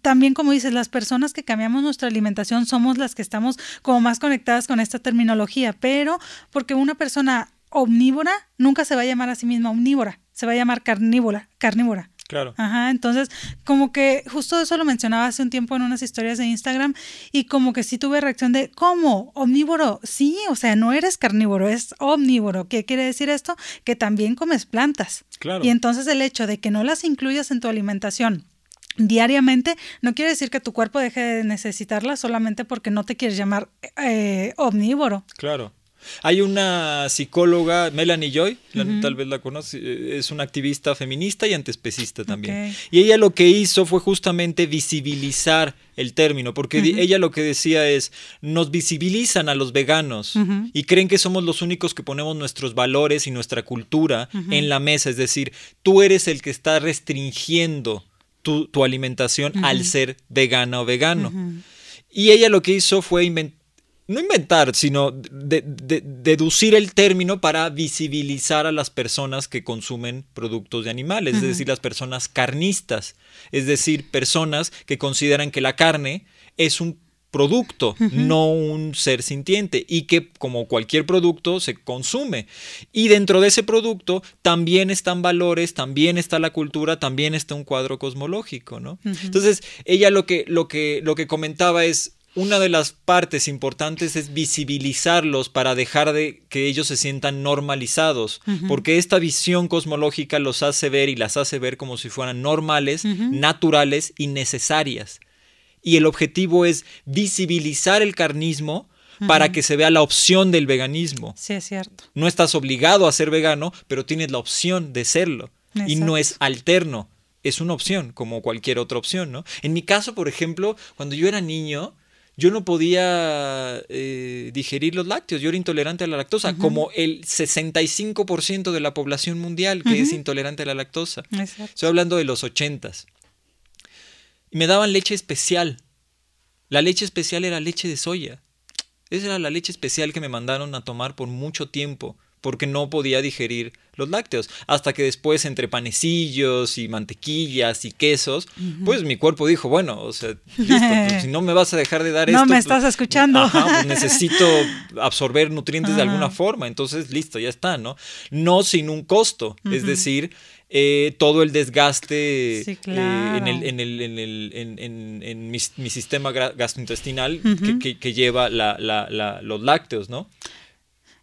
también, como dices, las personas que cambiamos nuestra alimentación somos las que estamos como más conectadas con esta terminología, pero porque una persona omnívora nunca se va a llamar a sí misma omnívora, se va a llamar carnívora, carnívora. Claro. Ajá, entonces como que justo eso lo mencionaba hace un tiempo en unas historias de Instagram y como que sí tuve reacción de, ¿cómo? ¿Omnívoro? Sí, o sea, no eres carnívoro, es omnívoro. ¿Qué quiere decir esto? Que también comes plantas. Claro. Y entonces el hecho de que no las incluyas en tu alimentación diariamente, no quiere decir que tu cuerpo deje de necesitarla solamente porque no te quieres llamar eh, omnívoro. Claro. Hay una psicóloga, Melanie Joy, tal vez la conoce, eh, es una activista feminista y antiespecista también. Y ella lo que hizo fue justamente visibilizar el término, porque ella lo que decía es, nos visibilizan a los veganos y creen que somos los únicos que ponemos nuestros valores y nuestra cultura en la mesa, es decir, tú eres el que está restringiendo tu, alimentación al ser vegana o vegano. Y ella lo que hizo fue inventar no inventar, sino deducir el término para visibilizar a las personas que consumen productos de animales, es decir, las personas carnistas, es decir, personas que consideran que la carne es un producto, no un ser sintiente, y que como cualquier producto se consume. Y dentro de ese producto también están valores, también está la cultura, también está un cuadro cosmológico, ¿no? Entonces, ella lo que, lo que, lo que comentaba es, una de las partes importantes es visibilizarlos para dejar de que ellos se sientan normalizados, porque esta visión cosmológica los hace ver y las hace ver como si fueran normales, naturales y necesarias. Y el objetivo es visibilizar el carnismo para que se vea la opción del veganismo. Sí, es cierto. No estás obligado a ser vegano, pero tienes la opción de serlo. Y no es alterno, es una opción, como cualquier otra opción, ¿no? En mi caso, por ejemplo, cuando yo era niño, yo no podía eh, digerir los lácteos, yo era intolerante a la lactosa, como el 65% de la población mundial que es intolerante a la lactosa. Estoy hablando de los 80s. Y me daban leche especial. La leche especial era leche de soya. Esa era la leche especial que me mandaron a tomar por mucho tiempo porque no podía digerir los lácteos. Hasta que después, entre panecillos y mantequillas y quesos, pues mi cuerpo dijo, bueno, o sea, (laughs) listo, pues, si no me vas a dejar de dar esto. No me pues, estás escuchando. pues necesito (laughs) absorber nutrientes de alguna forma. Entonces, listo, ya está, ¿no? No sin un costo. Es decir, eh, todo el desgaste eh, en, el, en, el, en, el, en, mi, sistema gastrointestinal que, lleva los lácteos, ¿no?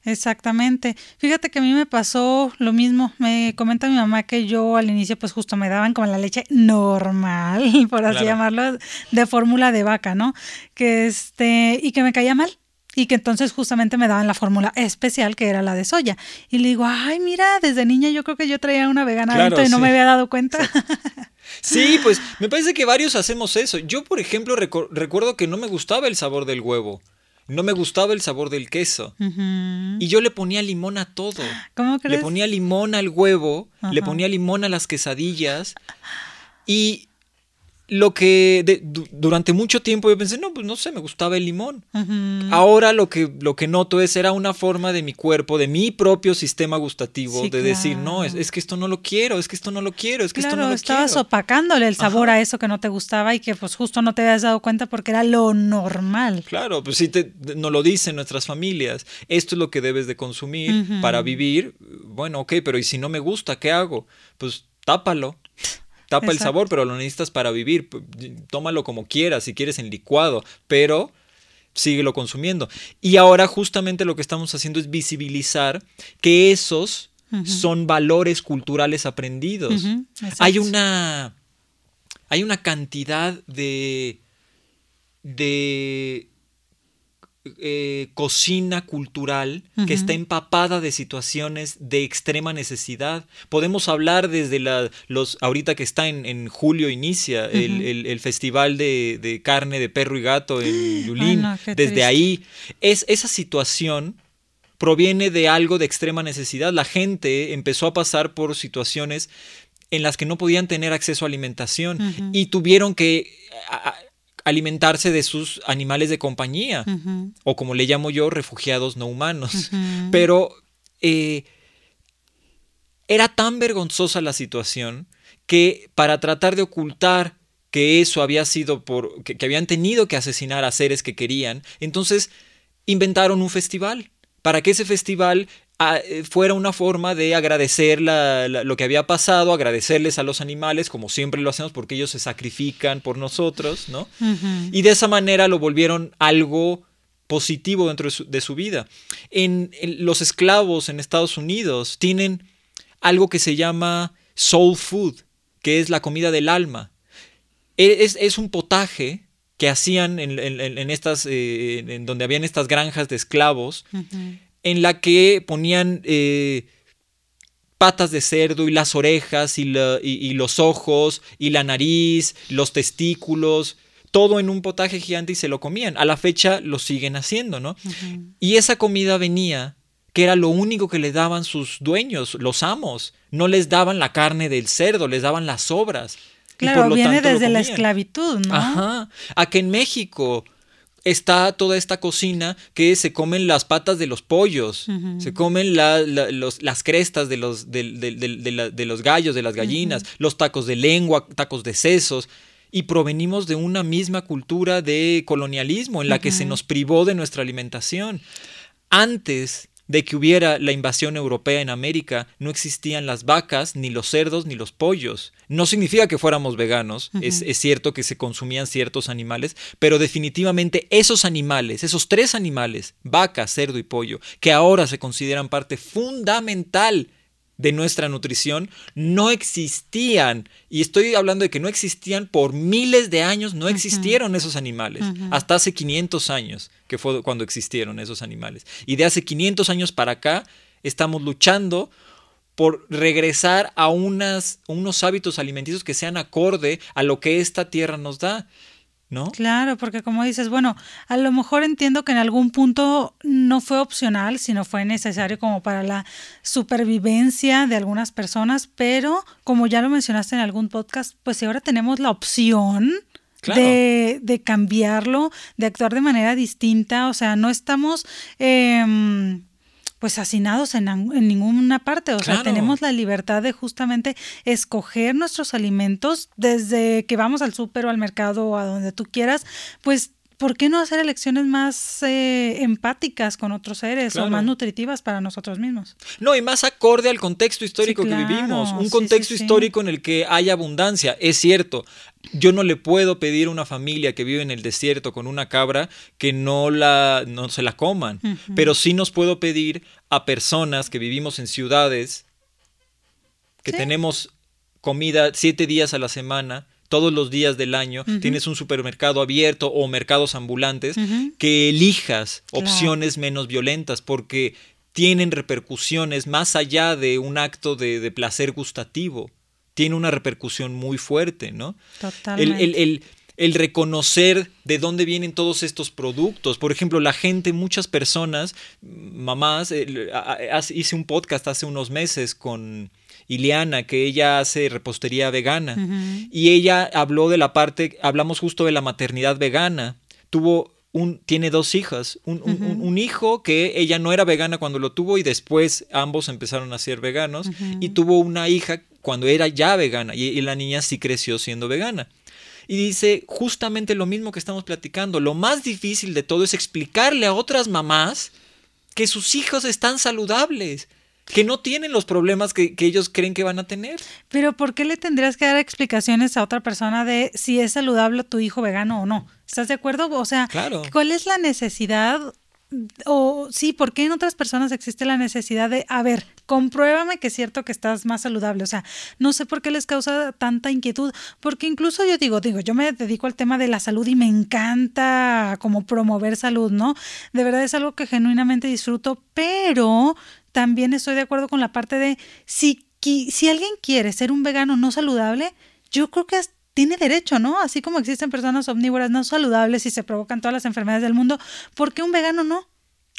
Exactamente. Fíjate que a mí me pasó lo mismo. Me comenta mi mamá que yo al inicio pues justo me daban como la leche normal, (laughs) por así llamarlo, de fórmula de vaca, ¿no? Que este y que me caía mal y que entonces justamente me daban la fórmula especial que era la de soya. Y le digo, ay, mira, desde niña yo creo que yo traía una vegana y no me había dado cuenta. Sí. pues me parece que varios hacemos eso. Yo, por ejemplo, recuerdo que no me gustaba el sabor del huevo. No me gustaba el sabor del queso. Y yo le ponía limón a todo. ¿Cómo crees? Le ponía limón al huevo, le ponía limón a las quesadillas. Y lo que durante mucho tiempo yo pensé, no, pues no sé, me gustaba el limón. Ahora lo que, lo que noto es, era una forma de mi cuerpo, de mi propio sistema gustativo, de decir, no, es, que esto no lo quiero, es que esto no lo quiero, es que esto no lo estabas opacándole el sabor a eso que no te gustaba y que pues justo no te habías dado cuenta porque era lo normal. Claro, pues si te, nos lo dicen nuestras familias, esto es lo que debes de consumir para vivir, bueno, ok, pero ¿y si no me gusta, qué hago? Pues tápalo tapa el sabor, pero lo necesitas para vivir. Tómalo como quieras, si quieres en licuado, pero síguelo consumiendo. Y ahora justamente lo que estamos haciendo es visibilizar que esos son valores culturales aprendidos. hay una hay una cantidad de de eh, cocina cultural que está empapada de situaciones de extrema necesidad. Podemos hablar desde la, los, ahorita que está en, julio inicia el, festival de, carne de perro y gato en (gasps) Yulín. desde ahí, es esa situación proviene de algo de extrema necesidad. La gente empezó a pasar por situaciones en las que no podían tener acceso a alimentación y tuvieron que alimentarse de sus animales de compañía, o como le llamo yo, refugiados no humanos. Pero eh, era tan vergonzosa la situación que para tratar de ocultar que eso había sido por, que habían tenido que asesinar a seres que querían, entonces inventaron un festival. Para que ese festival eh, fuera una forma de agradecer lo que había pasado, agradecerles a los animales, como siempre lo hacemos, porque ellos se sacrifican por nosotros, ¿no? Y de esa manera lo volvieron algo positivo dentro de su, vida. En, los esclavos en Estados Unidos tienen algo que se llama soul food, que es la comida del alma. E, es, un potaje que hacían en, estas, eh, en donde habían estas granjas de esclavos, en la que ponían eh, patas de cerdo y las orejas y, los ojos y la nariz, los testículos, todo en un potaje gigante y se lo comían. A la fecha lo siguen haciendo, ¿no? Y esa comida venía que era lo único que le daban sus dueños, los amos. No les daban la carne del cerdo, les daban las sobras. Claro, viene desde la esclavitud, ¿no? Ajá. A que en México está toda esta cocina que se comen las patas de los pollos, se comen las crestas de los, de, los gallos, de las gallinas, los tacos de lengua, tacos de sesos. Y provenimos de una misma cultura de colonialismo en la que se nos privó de nuestra alimentación. Antes de que hubiera la invasión europea en América, no existían las vacas, ni los cerdos, ni los pollos. No significa que fuéramos veganos, es, cierto que se consumían ciertos animales, pero definitivamente esos animales, esos tres animales, vaca, cerdo y pollo, que ahora se consideran parte fundamental de nuestra nutrición no existían. Y estoy hablando de que no existían por miles de años, no existieron esos animales. Hasta hace 500 años, que fue cuando existieron esos animales. Y de hace 500 años para acá, estamos luchando por regresar a unas, unos hábitos alimenticios que sean acorde a lo que esta tierra nos da. ¿No? Claro, porque como dices, bueno, a lo mejor entiendo que en algún punto no fue opcional, sino fue necesario como para la supervivencia de algunas personas, pero como ya lo mencionaste en algún podcast, pues si ahora tenemos la opción de, de, cambiarlo, de actuar de manera distinta, o sea, no estamos... Eh, pues hacinados en, en, ninguna parte. O sea, tenemos la libertad de justamente escoger nuestros alimentos desde que vamos al súper o al mercado o a donde tú quieras, pues ¿por qué no hacer elecciones más eh, empáticas con otros seres o más nutritivas para nosotros mismos? No, y más acorde al contexto histórico que vivimos, un contexto histórico en el que hay abundancia, es cierto. Yo no le puedo pedir a una familia que vive en el desierto con una cabra que no, la, no se la coman, pero sí nos puedo pedir a personas que vivimos en ciudades, que tenemos comida siete días a la semana, todos los días del año, tienes un supermercado abierto o mercados ambulantes, que elijas opciones menos violentas porque tienen repercusiones más allá de un acto de, placer gustativo. Tiene una repercusión muy fuerte, ¿no? Totalmente. El, reconocer de dónde vienen todos estos productos. Por ejemplo, la gente, muchas personas, mamás, hice un podcast hace unos meses con Ileana, que ella hace repostería vegana. Y ella habló de la parte, hablamos justo de la maternidad vegana. Tuvo un, tiene dos hijas, un, un, hijo que ella no era vegana cuando lo tuvo y después ambos empezaron a ser veganos y tuvo una hija cuando era ya vegana y, y la niña sí creció siendo vegana. Y dice justamente lo mismo que estamos platicando. Lo más difícil de todo es explicarle a otras mamás que sus hijos están saludables que no tienen los problemas que, ellos creen que van a tener. Pero ¿por qué le tendrías que dar explicaciones a otra persona de si es saludable tu hijo vegano o no? ¿Estás de acuerdo? O sea, ¿cuál es la necesidad? O sí, ¿por qué en otras personas existe la necesidad de, a ver, compruébame que es cierto que estás más saludable? O sea, no sé por qué les causa tanta inquietud, porque incluso yo digo, digo, yo me dedico al tema de la salud y me encanta como promover salud, ¿no? De verdad es algo que genuinamente disfruto, pero también estoy de acuerdo con la parte de si, si alguien quiere ser un vegano no saludable, yo creo que tiene derecho, ¿no? Así como existen personas omnívoras no saludables y se provocan todas las enfermedades del mundo, ¿por qué un vegano no?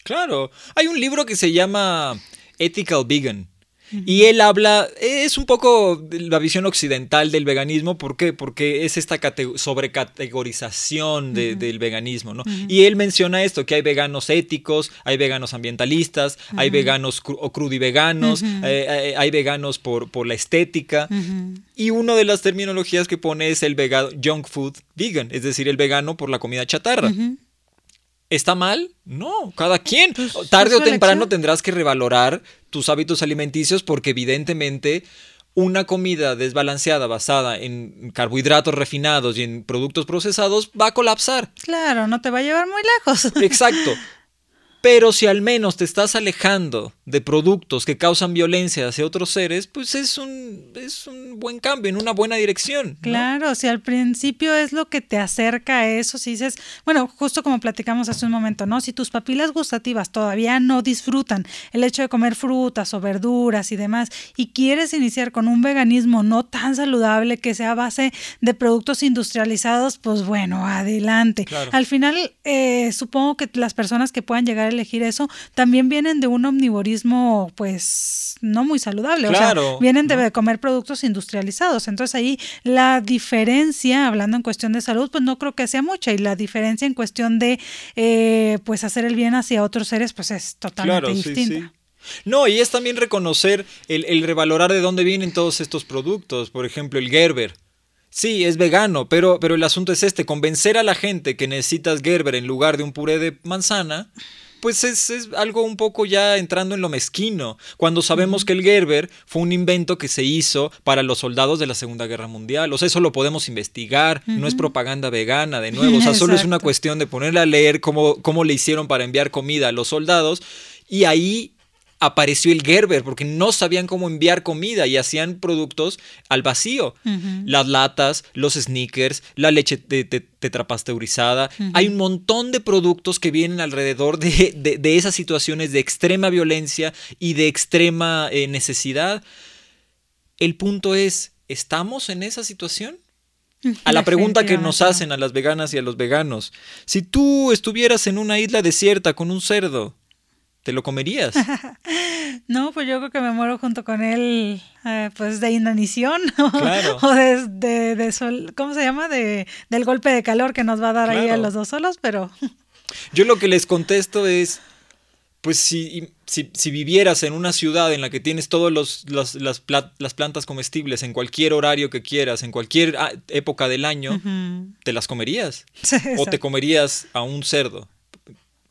Claro, hay un libro que se llama Ethical Vegan y él habla, es un poco la visión occidental del veganismo, ¿por qué? Porque es esta sobrecategorización del veganismo, ¿no? Y él menciona esto, que hay veganos éticos, hay veganos ambientalistas, hay veganos o crudiveganos, veganos eh, eh, hay veganos por, por la estética. Y una de las terminologías que pone es el vegano, junk food vegan, es decir, el vegano por la comida chatarra. ¿Está mal? No, cada quien. Pues, Tarde o temprano tendrás que revalorar tus hábitos alimenticios porque evidentemente una comida desbalanceada basada en carbohidratos refinados y en productos procesados va a colapsar. Claro, no te va a llevar muy lejos. Exacto. (laughs) Pero si al menos te estás alejando de productos que causan violencia hacia otros seres, pues es un, es un buen cambio, en una buena dirección. Claro, si al principio es lo que te acerca a eso, si dices, bueno, justo como platicamos hace un momento, ¿no? Si tus papilas gustativas todavía no disfrutan el hecho de comer frutas o verduras y demás, y quieres iniciar con un veganismo no tan saludable que sea a base de productos industrializados, pues bueno, adelante. Al final, eh, supongo que las personas que puedan llegar a elegir eso también vienen de un omnivorismo, pues, no muy saludable. o sea, vienen de comer productos industrializados. Entonces ahí la diferencia, hablando en cuestión de salud, pues no creo que sea mucha. Y la diferencia en cuestión de, eh, pues, hacer el bien hacia otros seres, pues es totalmente distinta. No, y es también reconocer el, el, revalorar de dónde vienen todos estos productos. Por ejemplo, el Gerber. Sí, es vegano, pero, pero el asunto es este, convencer a la gente que necesitas Gerber en lugar de un puré de manzana, pues es, algo un poco ya entrando en lo mezquino, cuando sabemos que el Gerber fue un invento que se hizo para los soldados de la Segunda Guerra Mundial. O sea, eso lo podemos investigar, no es propaganda vegana, de nuevo, o sea, solo es una cuestión de ponerle a leer cómo, cómo le hicieron para enviar comida a los soldados. Y ahí apareció el Gerber porque no sabían cómo enviar comida y hacían productos al vacío. Las latas, los sneakers, la leche tetrapasteurizada. Hay un montón de productos que vienen alrededor de, esas situaciones de extrema violencia y de extrema eh, necesidad. El punto es, ¿estamos en esa situación? A la, pregunta que nos hacen a las veganas y a los veganos. Si tú estuvieras en una isla desierta con un cerdo, ¿Te lo comerías? (laughs) no, pues yo creo que me muero junto con él, eh, pues de inanición (laughs) claro. o de, de, sol, ¿cómo se llama? De, del golpe de calor que nos va a dar ahí a los dos solos, pero... (laughs) yo lo que les contesto es, pues si, si, vivieras en una ciudad en la que tienes todas los, las, las, plantas comestibles en cualquier horario que quieras, en cualquier ah, época del año, ¿te las comerías? o te comerías a un cerdo.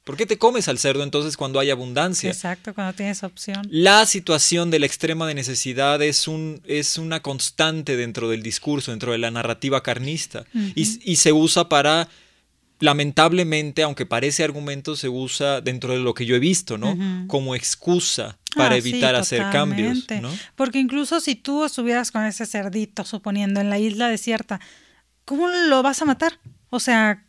¿Por qué te comes al cerdo entonces cuando hay abundancia? Exacto, cuando tienes opción. La situación de la extrema de necesidad es, un, es una constante dentro del discurso, dentro de la narrativa carnista. y, se usa para, lamentablemente, aunque parece argumento, se usa dentro de lo que yo he visto, ¿no? Como excusa para ah, evitar hacer cambios. ¿no? Porque incluso si tú estuvieras con ese cerdito, suponiendo, en la isla desierta, ¿cómo lo vas a matar? O sea,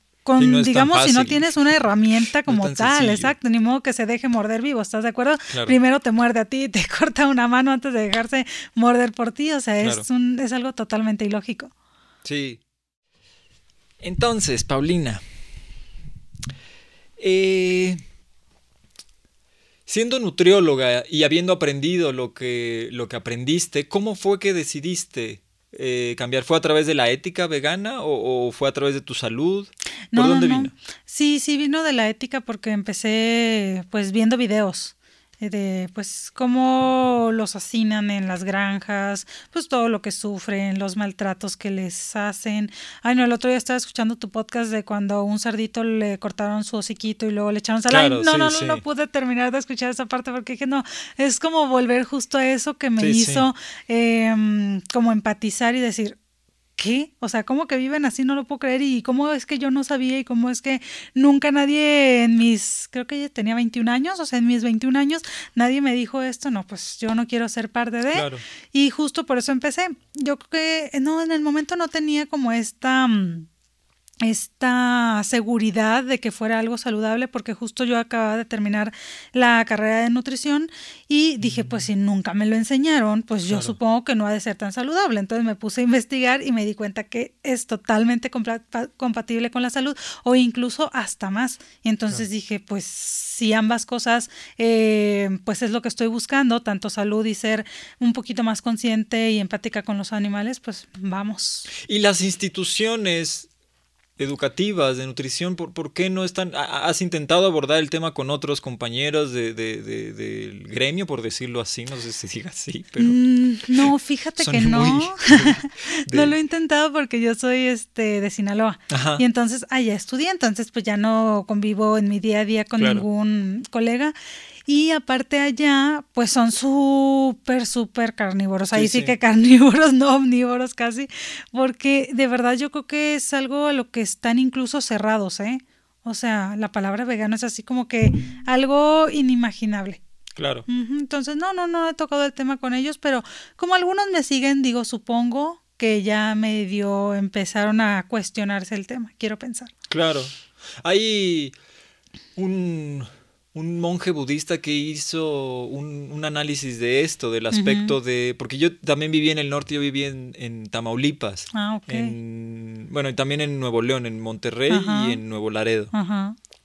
digamos, si no tienes una herramienta como tal, exacto, ni modo que se deje morder vivo, ¿estás de acuerdo? Primero te muerde a ti, (laughs) te corta una mano antes de dejarse morder por ti, o sea, es, un, es algo totalmente ilógico. Sí. Entonces, Paulina, eh, siendo nutrióloga y habiendo aprendido lo que, lo que aprendiste, ¿cómo fue que decidiste eh, cambiar? ¿Fue a través de la ética vegana o, fue a través de tu salud? ¿Por dónde vino? Sí, sí vino de la ética porque empecé pues viendo videos de pues cómo los hacinan en las granjas, pues todo lo que sufren, los maltratos que les hacen. Ay, no, el otro día estaba escuchando tu podcast de cuando a un cerdito le cortaron su hociquito y luego le echaron sal. no, no, no, no pude terminar de escuchar esa parte porque dije, no, es como volver justo a eso que me hizo em, como empatizar y decir, ¿qué? O sea, ¿cómo que viven así? No lo puedo creer. ¿Y cómo es que yo no sabía? ¿Y cómo es que nunca nadie en mis, creo que tenía 21 años, o sea, en mis 21 años, nadie me dijo esto? No, pues yo no quiero ser parte de. Y justo por eso empecé. Yo creo que, no, en el momento no tenía como esta... Mm, esta seguridad de que fuera algo saludable porque justo yo acababa de terminar la carrera de nutrición y dije pues si nunca me lo enseñaron pues yo supongo que no ha de ser tan saludable. Entonces me puse a investigar y me di cuenta que es totalmente compatible con la salud o incluso hasta más. Y entonces dije pues si ambas cosas eh, pues es lo que estoy buscando tanto salud y ser un poquito más consciente y empática con los animales pues vamos. Y las instituciones educativas de nutrición, ¿por, ¿por, qué no están? ¿Has intentado abordar el tema con otros compañeros de, del gremio, por decirlo así? No sé si diga así, pero... Mm, no, fíjate que no. (laughs) no lo he intentado porque yo soy este de Sinaloa. Y entonces allá estudié, entonces pues ya no convivo en mi día a día con ningún colega. Y aparte allá, pues son súper, súper carnívoros. Ahí sí, que (laughs) carnívoros, no omnívoros casi, porque de verdad yo creo que es algo a lo que están incluso cerrados, ¿eh? O sea, la palabra vegano es así como que algo inimaginable. Claro. Entonces, no, no, no he tocado el tema con ellos, pero como algunos me siguen, digo, supongo que ya medio empezaron a cuestionarse el tema, quiero pensar. Claro. Hay un, monje budista que hizo un, análisis de esto, del aspecto de... Porque yo también viví en el norte, yo viví en, Tamaulipas. Ah, ok. bueno, y también en Nuevo León, en Monterrey y en Nuevo Laredo.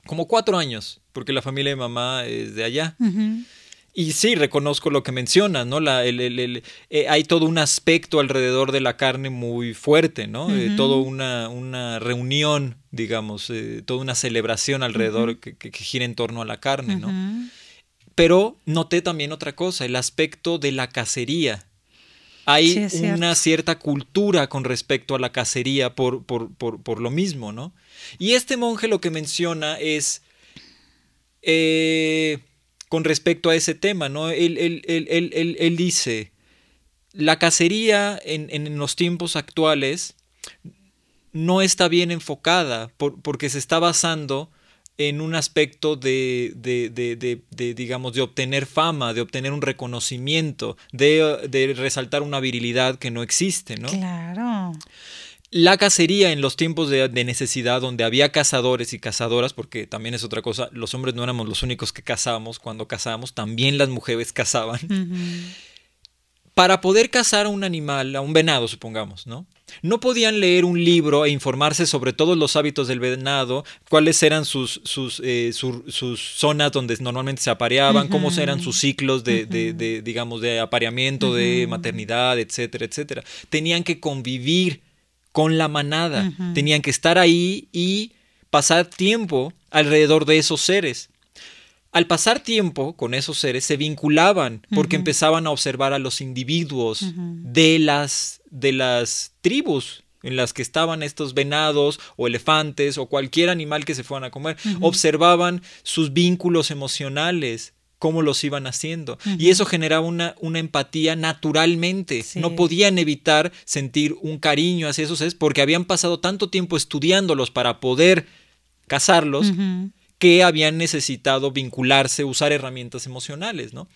Como cuatro años, porque la familia de mamá es de allá. Y sí, reconozco lo que mencionas, ¿no? La, el, el, eh, hay todo un aspecto alrededor de la carne muy fuerte, ¿no? Eh, todo una, una reunión, digamos, eh, toda una celebración alrededor que, que, gira en torno a la carne, ¿no? Pero noté también otra cosa, el aspecto de la cacería. Hay una cierta cultura con respecto a la cacería por, por, por, por, lo mismo, ¿no? Y este monje lo que menciona es... Eh, con respecto a ese tema, ¿no? Él, él, dice, la cacería en, los tiempos actuales no está bien enfocada porque se está basando en un aspecto de, de, de, digamos, de obtener fama, de obtener un reconocimiento, de, resaltar una virilidad que no existe, ¿no? Claro la cacería en los tiempos de, necesidad, donde había cazadores y cazadoras, porque también es otra cosa, los hombres no éramos los únicos que cazábamos, cuando cazábamos también las mujeres (laughs) cazaban. Para poder cazar a un animal, a un venado, supongamos, ¿no? No podían leer un libro e informarse sobre todos los hábitos del venado, cuáles eran sus, sus, eh, sus zonas donde normalmente se apareaban, cómo eran sus ciclos de, de digamos, de apareamiento, de maternidad, etcétera, etcétera. Tenían que convivir con la manada. Tenían que estar ahí y pasar tiempo alrededor de esos seres. Al pasar tiempo con esos seres se vinculaban porque empezaban a observar a los individuos de, las, de las tribus en las que estaban estos venados o elefantes o cualquier animal que se fueran a comer. Observaban sus vínculos emocionales, cómo los iban haciendo. Y eso generaba una, una empatía naturalmente. No podían evitar sentir un cariño hacia esos seres porque habían pasado tanto tiempo estudiándolos para poder cazarlos que habían necesitado vincularse, usar herramientas emocionales, ¿no?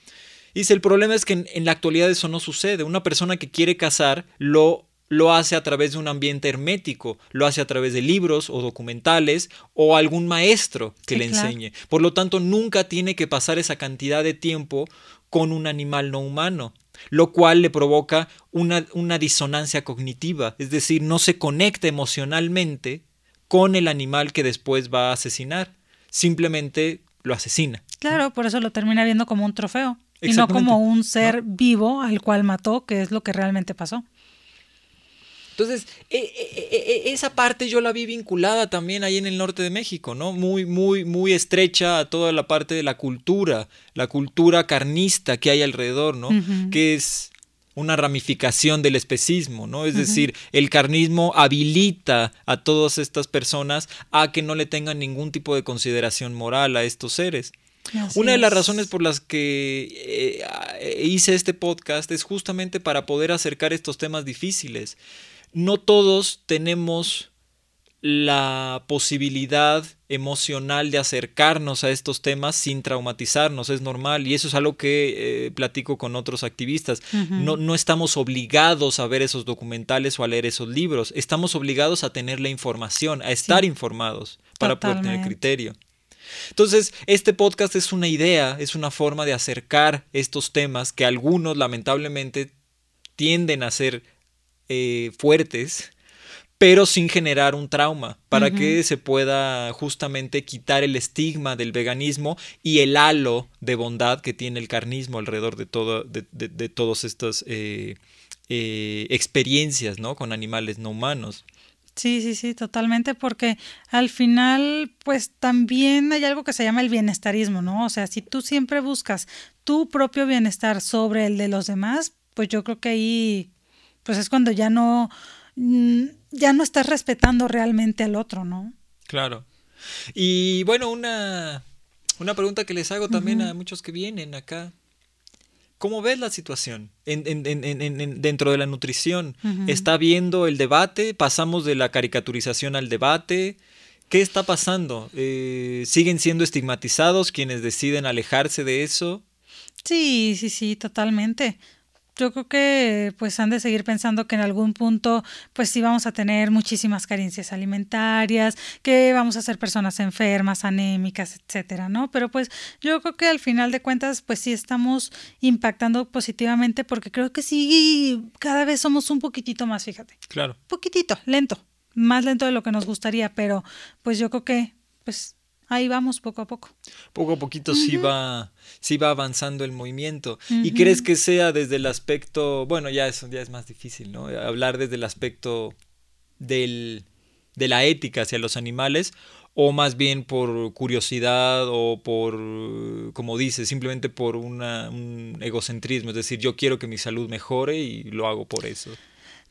Y el problema es que en, la actualidad eso no sucede. Una persona que quiere cazar lo lo hace a través de un ambiente hermético, lo hace a través de libros o documentales o algún maestro que le enseñe. Por lo tanto, nunca tiene que pasar esa cantidad de tiempo con un animal no humano, lo cual le provoca una, una disonancia cognitiva, es decir, no se conecta emocionalmente con el animal que después va a asesinar, simplemente lo asesina. Claro, por eso lo termina viendo como un trofeo y no como un ser vivo al cual mató, que es lo que realmente pasó. Entonces, e, e, e, esa parte yo la vi vinculada también ahí en el norte de México, ¿no? Muy, muy, muy estrecha a toda la parte de la cultura, la cultura carnista que hay alrededor, ¿no? Que es una ramificación del especismo, ¿no? Es decir, el carnismo habilita a todas estas personas a que no le tengan ningún tipo de consideración moral a estos seres. Una de las razones por las que eh, hice este podcast es justamente para poder acercar estos temas difíciles no todos tenemos la posibilidad emocional de acercarnos a estos temas sin traumatizarnos, es normal y eso es algo que eh, platico con otros activistas. no, no estamos obligados a ver esos documentales o a leer esos libros, estamos obligados a tener la información, a estar informados para poder tener criterio. Entonces, este podcast es una idea, es una forma de acercar estos temas que algunos lamentablemente tienden a ser eh, fuertes, pero sin generar un trauma, para que se pueda justamente quitar el estigma del veganismo y el halo de bondad que tiene el carnismo alrededor de, todo, de, de, todas estas eh, eh, experiencias ¿no? con animales no humanos. Sí, sí, sí, totalmente, porque al final, pues también hay algo que se llama el bienestarismo, ¿no? O sea, si tú siempre buscas tu propio bienestar sobre el de los demás, pues yo creo que ahí pues es cuando ya no, mm, ya no estás respetando realmente al otro, ¿no? Claro. Y bueno, una, una pregunta que les hago también a muchos que vienen acá. ¿Cómo ves la situación en, en, en, dentro de la nutrición? ¿Está viendo el debate? ¿Pasamos de la caricaturización al debate? ¿Qué está pasando? Eh, ¿Siguen siendo estigmatizados quienes deciden alejarse de eso? Sí, sí, sí, totalmente yo creo que pues han de seguir pensando que en algún punto pues sí vamos a tener muchísimas carencias alimentarias, que vamos a ser personas enfermas, anémicas, etcétera, ¿no? Pero pues yo creo que al final de cuentas pues sí estamos impactando positivamente porque creo que sí cada vez somos un poquitito más, fíjate. Claro. Poquitito, lento, más lento de lo que nos gustaría, pero pues yo creo que pues ahí vamos poco a poco. Poco a poquito sí va sí va avanzando el movimiento. ¿Y crees que sea desde el aspecto, bueno, ya eso ya es más difícil, ¿no? Hablar desde el aspecto del, de la ética hacia los animales o más bien por curiosidad o por, como dices, simplemente por una, un egocentrismo, es decir, yo quiero que mi salud mejore y lo hago por eso.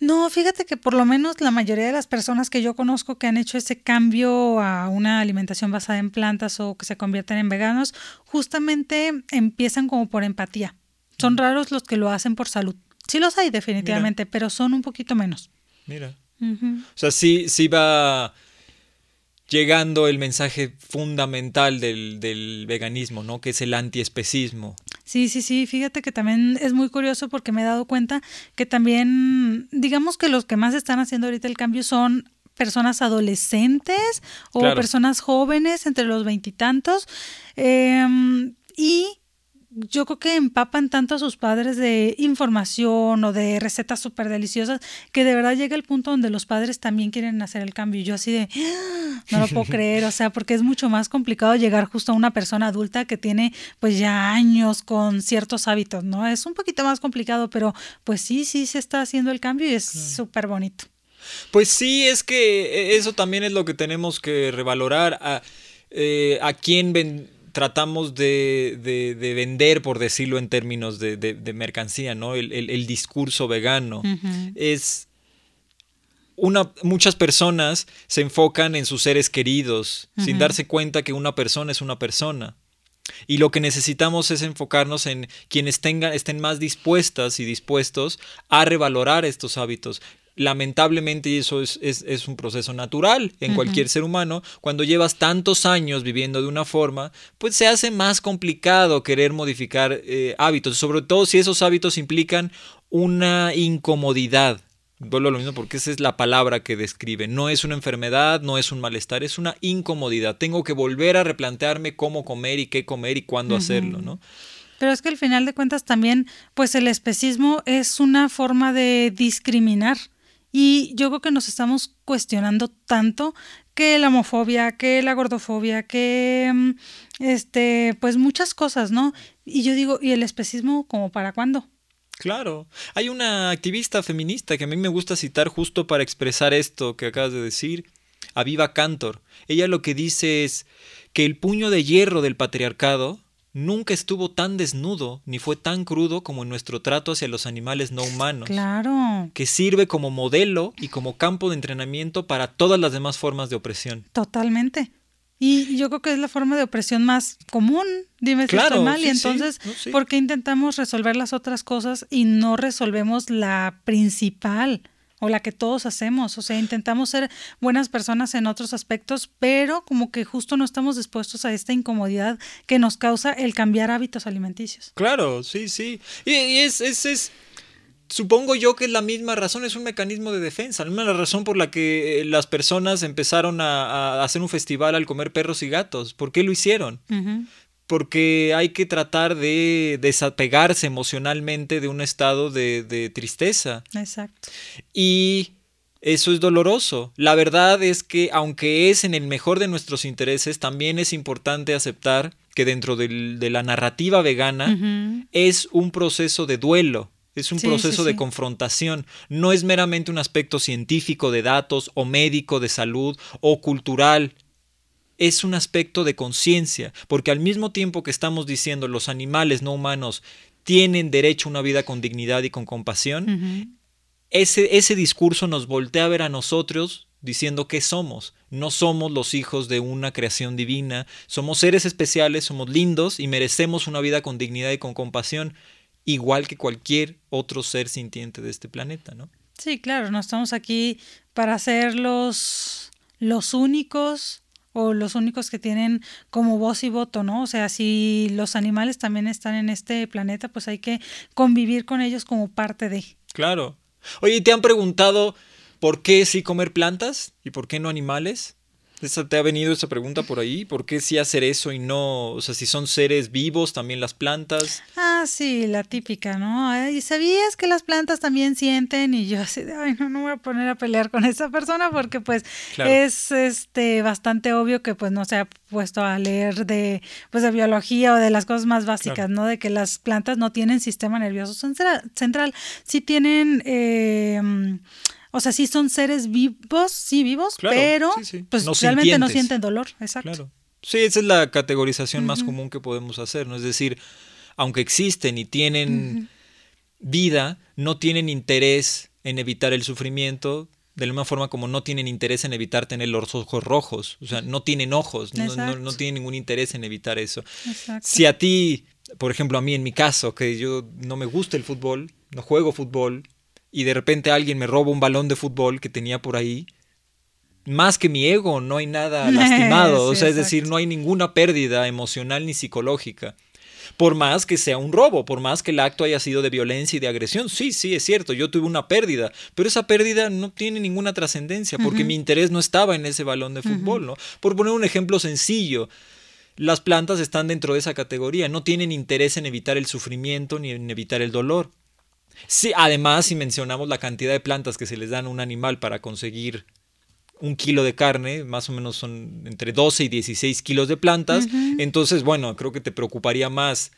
No, fíjate que por lo menos la mayoría de las personas que yo conozco que han hecho ese cambio a una alimentación basada en plantas o que se convierten en veganos, justamente empiezan como por empatía. Son raros los que lo hacen por salud. Sí los hay definitivamente, pero son un poquito menos. Mira. O sea, sí, sí va llegando el mensaje fundamental del, del veganismo, ¿no? Que es el antiespecismo. Sí, sí, sí, fíjate que también es muy curioso porque me he dado cuenta que también, digamos que los que más están haciendo ahorita el cambio son personas adolescentes o personas jóvenes entre los veintitantos. Em, y yo creo que empapan tanto a sus padres de información o de recetas súper deliciosas que de verdad llega el punto donde los padres también quieren hacer el cambio. Y yo así de, ah, no lo puedo (laughs) creer, o sea, porque es mucho más complicado llegar justo a una persona adulta que tiene pues ya años con ciertos hábitos, ¿no? Es un poquito más complicado, pero pues sí, sí se está haciendo el cambio y es súper bonito. Pues sí, es que eso también es lo que tenemos que revalorar. A, eh, a quién ven tratamos de, de, vender, por decirlo en términos de, de mercancía, ¿no? El, el, discurso vegano. Es. Una, muchas personas se enfocan en sus seres queridos, sin darse cuenta que una persona es una persona. Y lo que necesitamos es enfocarnos en quienes tengan, estén más dispuestas y dispuestos a revalorar estos hábitos lamentablemente, y eso es, es, un proceso natural en cualquier ser humano, cuando llevas tantos años viviendo de una forma, pues se hace más complicado querer modificar eh, hábitos, sobre todo si esos hábitos implican una incomodidad. Vuelvo a lo mismo porque esa es la palabra que describe. No es una enfermedad, no es un malestar, es una incomodidad. Tengo que volver a replantearme cómo comer y qué comer y cuándo hacerlo, ¿no? Pero es que al final de cuentas también, pues el especismo es una forma de discriminar. Y yo creo que nos estamos cuestionando tanto que la homofobia, que la gordofobia, que mm, este, pues muchas cosas, ¿no? Y yo digo, ¿y el especismo como para cuándo? Claro. Hay una activista feminista que a mí me gusta citar justo para expresar esto que acabas de decir, Aviva Cantor. Ella lo que dice es que el puño de hierro del patriarcado nunca estuvo tan desnudo ni fue tan crudo como en nuestro trato hacia los animales no humanos. Claro. Que sirve como modelo y como campo de entrenamiento para todas las demás formas de opresión. Totalmente. Y yo creo que es la forma de opresión más común, dime si estoy mal, y entonces, ¿por qué intentamos resolver las otras cosas y no resolvemos la principal? O la que todos hacemos, o sea, intentamos ser buenas personas en otros aspectos, pero como que justo no estamos dispuestos a esta incomodidad que nos causa el cambiar hábitos alimenticios. Claro, sí, sí. Y, es, es, es, supongo yo que es la misma razón, es un mecanismo de defensa, la misma razón por la que eh, las personas empezaron a, hacer un festival al comer perros y gatos. ¿Por qué lo hicieron? Porque hay que tratar de desapegarse emocionalmente de un estado de, tristeza. Exacto. Y eso es doloroso. La verdad es que aunque es en el mejor de nuestros intereses, también es importante aceptar que dentro de la narrativa vegana es un proceso de duelo. Es un proceso de confrontación, no es meramente un aspecto científico de datos o médico de salud o cultural es un aspecto de conciencia, porque al mismo tiempo que estamos diciendo los animales no humanos tienen derecho a una vida con dignidad y con compasión, ese, ese discurso nos voltea a ver a nosotros diciendo que somos. No somos los hijos de una creación divina, somos seres especiales, somos lindos y merecemos una vida con dignidad y con compasión, igual que cualquier otro ser sintiente de este planeta, ¿no? Sí, claro, no estamos aquí para ser los, los únicos o los únicos que tienen como voz y voto, ¿no? O sea, si los animales también están en este planeta, pues hay que convivir con ellos como parte de. Claro. Oye, ¿te han preguntado por qué sí comer plantas y por qué no animales? ¿Te ha venido esa pregunta por ahí? ¿Por qué sí hacer eso y no, o sea, si son seres vivos también las plantas? Ah, sí, la típica, ¿no? ¿Y sabías que las plantas también sienten? Y yo así de, ay, no, no me voy a poner a pelear con esa persona porque pues es este bastante obvio que pues no se ha puesto a leer de pues de biología o de las cosas más básicas, ¿no? De que las plantas no tienen sistema nervioso central, central sí tienen... Eh, o sea, sí son seres vivos, sí vivos, pero pues realmente no sienten dolor, exacto. Claro. Sí, esa es la categorización más común que podemos hacer, ¿no? Es decir, aunque existen y tienen vida, no tienen interés en evitar el sufrimiento, de la misma forma como no tienen interés en evitar tener los ojos rojos, o sea, no tienen ojos, no, no, tienen ningún interés en evitar eso. Exacto. Si a ti, por ejemplo, a mí en mi caso, que yo no me gusta el fútbol, no juego fútbol, y de repente alguien me roba un balón de fútbol que tenía por ahí, más que mi ego, no hay nada (laughs) lastimado, o sea, es decir, no hay ninguna pérdida emocional ni psicológica. Por más que sea un robo, por más que el acto haya sido de violencia y de agresión, sí, sí, es cierto, yo tuve una pérdida, pero esa pérdida no tiene ninguna trascendencia porque mi interés no estaba en ese balón de fútbol, ¿no? Por poner un ejemplo sencillo, las plantas están dentro de esa categoría, no tienen interés en evitar el sufrimiento ni en evitar el dolor. Sí, además, si mencionamos la cantidad de plantas que se les dan a un animal para conseguir un kilo de carne, más o menos son entre 12 y 16 kilos de plantas, entonces, bueno, creo que te preocuparía más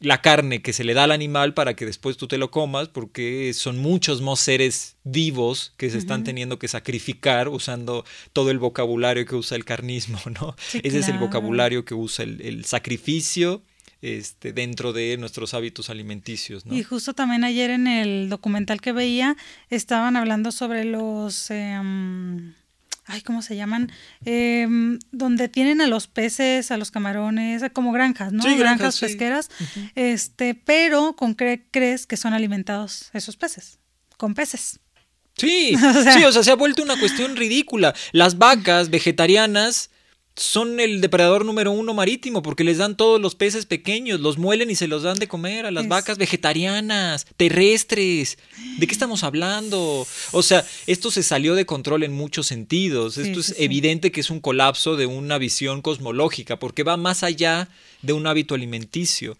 la carne que se le da al animal para que después tú te lo comas, porque son muchos más seres vivos que se están teniendo que sacrificar usando todo el vocabulario que usa el carnismo, (laughs) ¿no? Ese es el vocabulario que usa el, el sacrificio, este, dentro de nuestros hábitos alimenticios. Y justo también ayer en el documental que veía estaban hablando sobre los... Em, ay, ¿cómo se llaman? Em, donde tienen a los peces, a los camarones, como granjas, ¿no? granjas, pesqueras, este, pero ¿con qué crees que son alimentados esos peces? Con peces. Sí, (laughs) sí, o sea, se ha vuelto una cuestión ridícula. Las vacas vegetarianas son el depredador número uno marítimo porque les dan todos los peces pequeños, los muelen y se los dan de comer a las vacas vegetarianas, terrestres. ¿De qué estamos hablando? O sea, esto se salió de control en muchos sentidos. Esto es evidente que es un colapso de una visión cosmológica porque va más allá de un hábito alimenticio.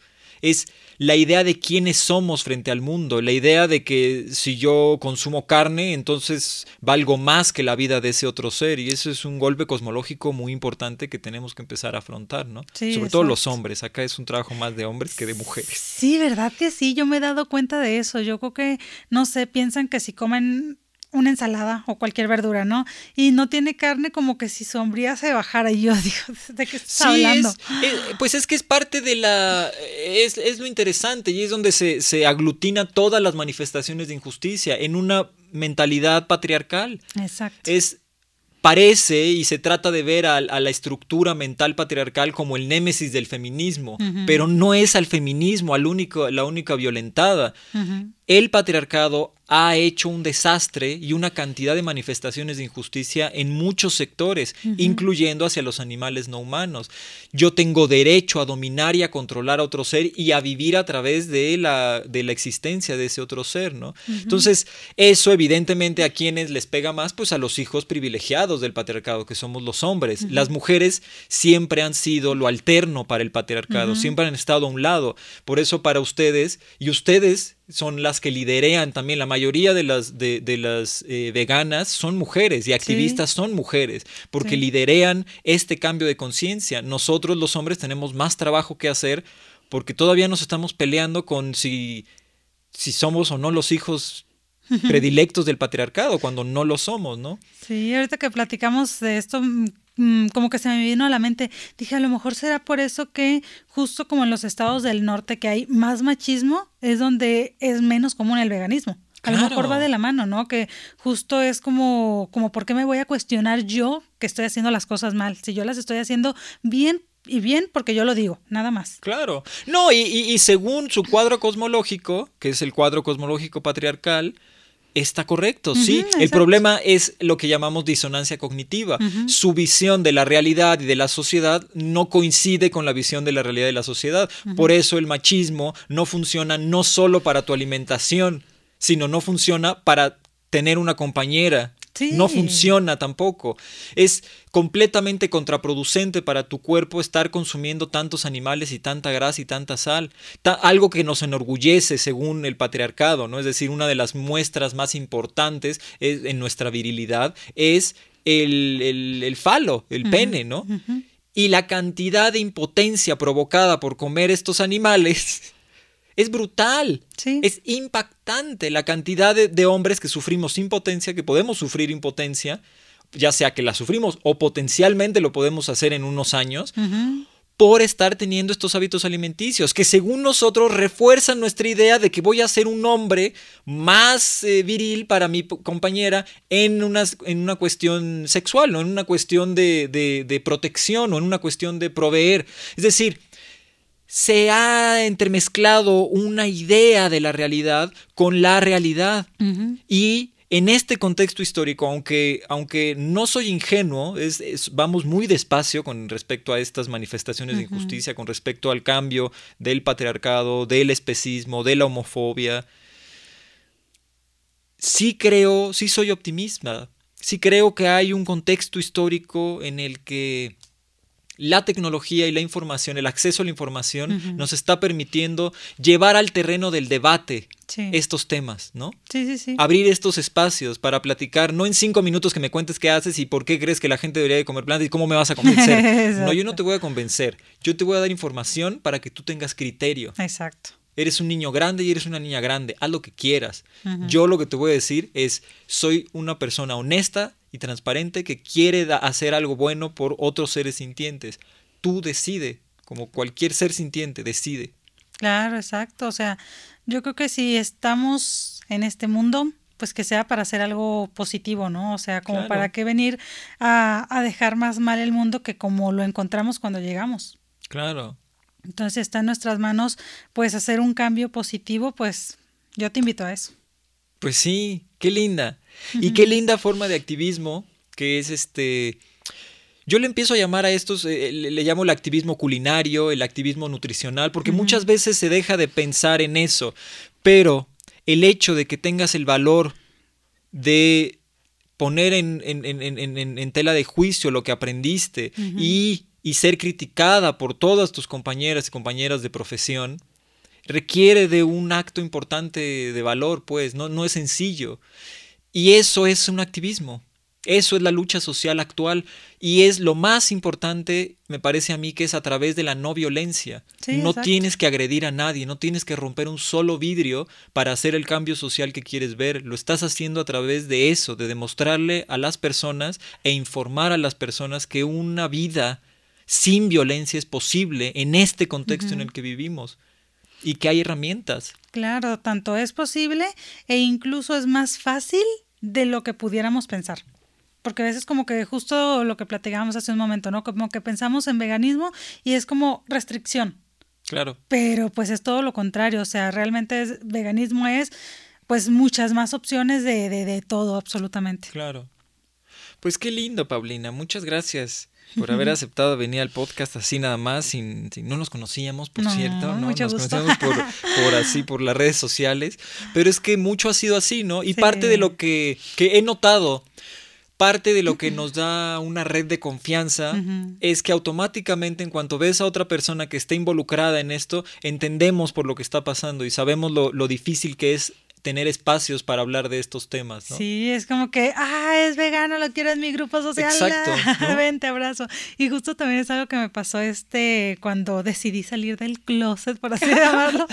Es la idea de quiénes somos frente al mundo, la idea de que si yo consumo carne, entonces valgo más que la vida de ese otro ser. Y eso es un golpe cosmológico muy importante que tenemos que empezar a afrontar, ¿no? Sobre todo los hombres. Acá es un trabajo más de hombres que de mujeres. Sí, ¿verdad que sí? Yo me he dado cuenta de eso. Yo creo que, no sé, piensan que si comen una ensalada o cualquier verdura, ¿no? Y no tiene carne como que si sombría se bajara. Y yo (laughs) digo, ¿de qué estás hablando? pues es que es parte de la... Es, es lo interesante y es donde se, se, aglutina todas las manifestaciones de injusticia en una mentalidad patriarcal. Exacto. Es parece y se trata de ver a, la estructura mental patriarcal como el némesis del feminismo, pero no es al feminismo al único, la única violentada. El patriarcado ha hecho un desastre y una cantidad de manifestaciones de injusticia en muchos sectores, incluyendo hacia los animales no humanos. Yo tengo derecho a dominar y a controlar a otro ser y a vivir a través de la, de la existencia de ese otro ser, ¿no? Entonces, eso evidentemente a quienes les pega más, pues a los hijos privilegiados del patriarcado, que somos los hombres. Las mujeres siempre han sido lo alterno para el patriarcado, siempre han estado a un lado. Por eso para ustedes, y ustedes son las que liderean también. La mayoría de las, de, las eh, veganas son mujeres y activistas son mujeres, porque liderean este cambio de conciencia. Nosotros los hombres tenemos más trabajo que hacer porque todavía nos estamos peleando con si, si somos o no los hijos predilectos del patriarcado, cuando no lo somos, ¿no? Sí, ahorita que platicamos de esto, Mm, como que se me vino a la mente, dije, a lo mejor será por eso que justo como en los estados del norte que hay más machismo, es donde es menos común el veganismo. A lo mejor va de la mano, ¿no? Que justo es como, como, ¿por qué me voy a cuestionar yo que estoy haciendo las cosas mal? Si yo las estoy haciendo bien, y bien porque yo lo digo, nada más. Claro. No, y, y según su cuadro cosmológico, que es el cuadro cosmológico patriarcal, Está correcto, sí. El problema es lo que llamamos disonancia cognitiva. Su visión de la realidad y de la sociedad no coincide con la visión de la realidad de la sociedad. Por eso el machismo no funciona no solo para tu alimentación, sino no funciona para tener una compañera, no funciona tampoco. Es completamente contraproducente para tu cuerpo estar consumiendo tantos animales y tanta grasa y tanta sal. algo que nos enorgullece según el patriarcado, ¿no? Es decir, una de las muestras más importantes en nuestra virilidad es el, falo, el pene, ¿no? Y la cantidad de impotencia provocada por comer estos animales (laughs) es brutal. Es impactante la cantidad de, hombres que sufrimos impotencia, que podemos sufrir impotencia, ya sea que la sufrimos o potencialmente lo podemos hacer en unos años, por estar teniendo estos hábitos alimenticios, que según nosotros refuerzan nuestra idea de que voy a ser un hombre más eh, viril para mi compañera en una, en una cuestión sexual, no en una cuestión de, de protección o en una cuestión de proveer. Es decir, se ha entremezclado una idea de la realidad con la realidad. Y en este contexto histórico, aunque, aunque no soy ingenuo, es, vamos muy despacio con respecto a estas manifestaciones de injusticia, con respecto al cambio del patriarcado, del especismo, de la homofobia. Sí creo, sí soy optimista, sí creo que hay un contexto histórico en el que la tecnología y la información, el acceso a la información, nos está permitiendo llevar al terreno del debate estos temas, ¿no? Sí, sí, sí. Abrir estos espacios para platicar, no en cinco minutos que me cuentes qué haces y por qué crees que la gente debería de comer plantas y cómo me vas a convencer. (laughs) no, yo no te voy a convencer. Yo te voy a dar información para que tú tengas criterio. Exacto. Eres un niño grande y eres una niña grande. Haz lo que quieras. Yo lo que te voy a decir es, soy una persona honesta y transparente que quiere hacer algo bueno por otros seres sintientes. Tú decide, como cualquier ser sintiente, decide. Claro, exacto. O sea, yo creo que si estamos en este mundo, pues que sea para hacer algo positivo, ¿no? O sea, como para qué venir a, a dejar más mal el mundo que como lo encontramos cuando llegamos. Claro. Entonces está en nuestras manos, pues hacer un cambio positivo, pues yo te invito a eso. Pues sí, qué linda. Y qué linda forma de activismo que es este... Yo le empiezo a llamar a estos, eh, le, llamo el activismo culinario, el activismo nutricional, porque muchas veces se deja de pensar en eso, pero el hecho de que tengas el valor de poner en, en, tela de juicio lo que aprendiste y, y ser criticada por todas tus compañeras y compañeras de profesión, requiere de un acto importante de valor, pues, no, no es sencillo. Y eso es un activismo. Eso es la lucha social actual y es lo más importante, me parece a mí, que es a través de la no violencia. no tienes que agredir a nadie, no tienes que romper un solo vidrio para hacer el cambio social que quieres ver. Lo estás haciendo a través de eso, de demostrarle a las personas e informar a las personas que una vida sin violencia es posible en este contexto en el que vivimos y que hay herramientas. Claro, tanto es posible e incluso es más fácil de lo que pudiéramos pensar. Porque a veces como que justo lo que platicábamos hace un momento, ¿no? Como que pensamos en veganismo y es como restricción. Claro. Pero pues es todo lo contrario, o sea, realmente es, veganismo es pues muchas más opciones de, de, de todo, absolutamente. Claro. Pues qué lindo, Paulina, muchas gracias por haber (laughs) aceptado venir al podcast así nada más, sin, no nos conocíamos, por cierto, ¿no? nos conocíamos por, por, así, por las redes sociales, pero es que mucho ha sido así, ¿no? Y parte de lo que, que he notado, parte de lo que nos da una red de confianza es que automáticamente en cuanto ves a otra persona que está involucrada en esto, entendemos por lo que está pasando y sabemos lo, lo difícil que es tener espacios para hablar de estos temas. ¿no? Sí, es como que, ah, es vegano, lo quiero en mi grupo social. Exacto. (laughs) Ven, te abrazo. Y justo también es algo que me pasó este cuando decidí salir del closet, por así (laughs) llamarlo.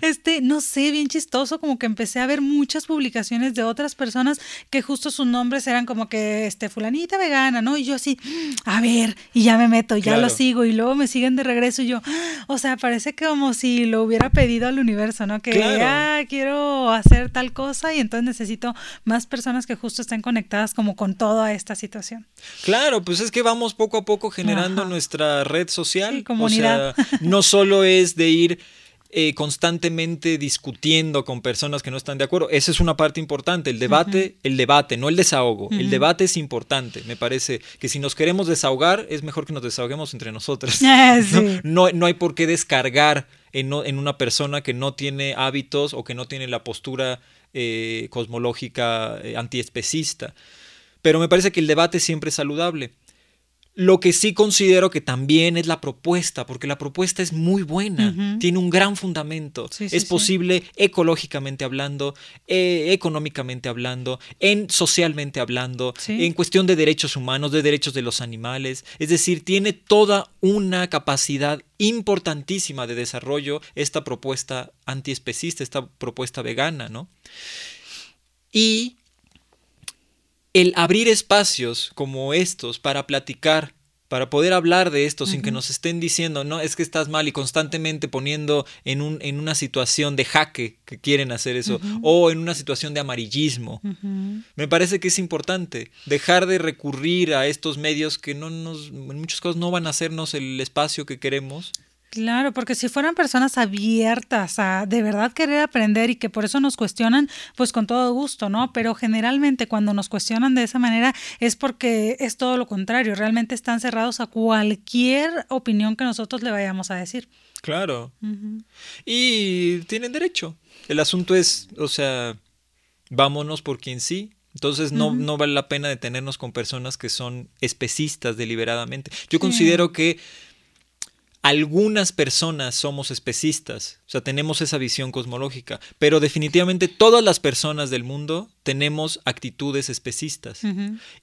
este, no sé, bien chistoso, como que empecé a ver muchas publicaciones de otras personas que justo sus nombres eran como que, este, fulanita vegana, ¿no? Y yo así, a ver, y ya me meto, ya lo sigo, y luego me siguen de regreso y yo, o sea, parece que como si lo hubiera pedido al universo, ¿no? Que, ah, quiero hacer tal cosa y entonces necesito más personas que justo estén conectadas como con toda esta situación. Claro, pues es que vamos poco a poco generando nuestra red social. comunidad. O sea, no solo es de ir eh, constantemente discutiendo con personas que no están de acuerdo. Esa es una parte importante. El debate, el debate, no el desahogo. El debate es importante. Me parece que si nos queremos desahogar, es mejor que nos desahoguemos entre nosotros. (laughs) (laughs) no, no, hay por qué descargar en, una persona que no tiene hábitos o que no tiene la postura eh, cosmológica eh, antiespecista. Pero me parece que el debate siempre es saludable. Lo que sí considero que también es la propuesta, porque la propuesta es muy buena, tiene un gran fundamento. es posible ecológicamente hablando, eh, económicamente hablando, en socialmente hablando, en cuestión de derechos humanos, de derechos de los animales. Es decir, tiene toda una capacidad importantísima de desarrollo esta propuesta antiespecista, esta propuesta vegana, ¿no? Y el abrir espacios como estos para platicar, para poder hablar de esto sin que nos estén diciendo, no, es que estás mal y constantemente poniendo en, un, en una situación de jaque que quieren hacer eso, o en una situación de amarillismo. Me parece que es importante dejar de recurrir a estos medios que no nos, en muchas cosas no van a hacernos el espacio que queremos Claro, porque si fueran personas abiertas a de verdad querer aprender y que por eso nos cuestionan, pues con todo gusto, ¿no? Pero generalmente cuando nos cuestionan de esa manera es porque es todo lo contrario, realmente están cerrados a cualquier opinión que nosotros le vayamos a decir. Claro. Y tienen derecho. El asunto es, o sea, vámonos por quien sí, entonces no, no, vale la pena detenernos con personas que son especistas deliberadamente. Yo considero que algunas personas somos especistas, o sea, tenemos esa visión cosmológica, pero definitivamente todas las personas del mundo tenemos actitudes especistas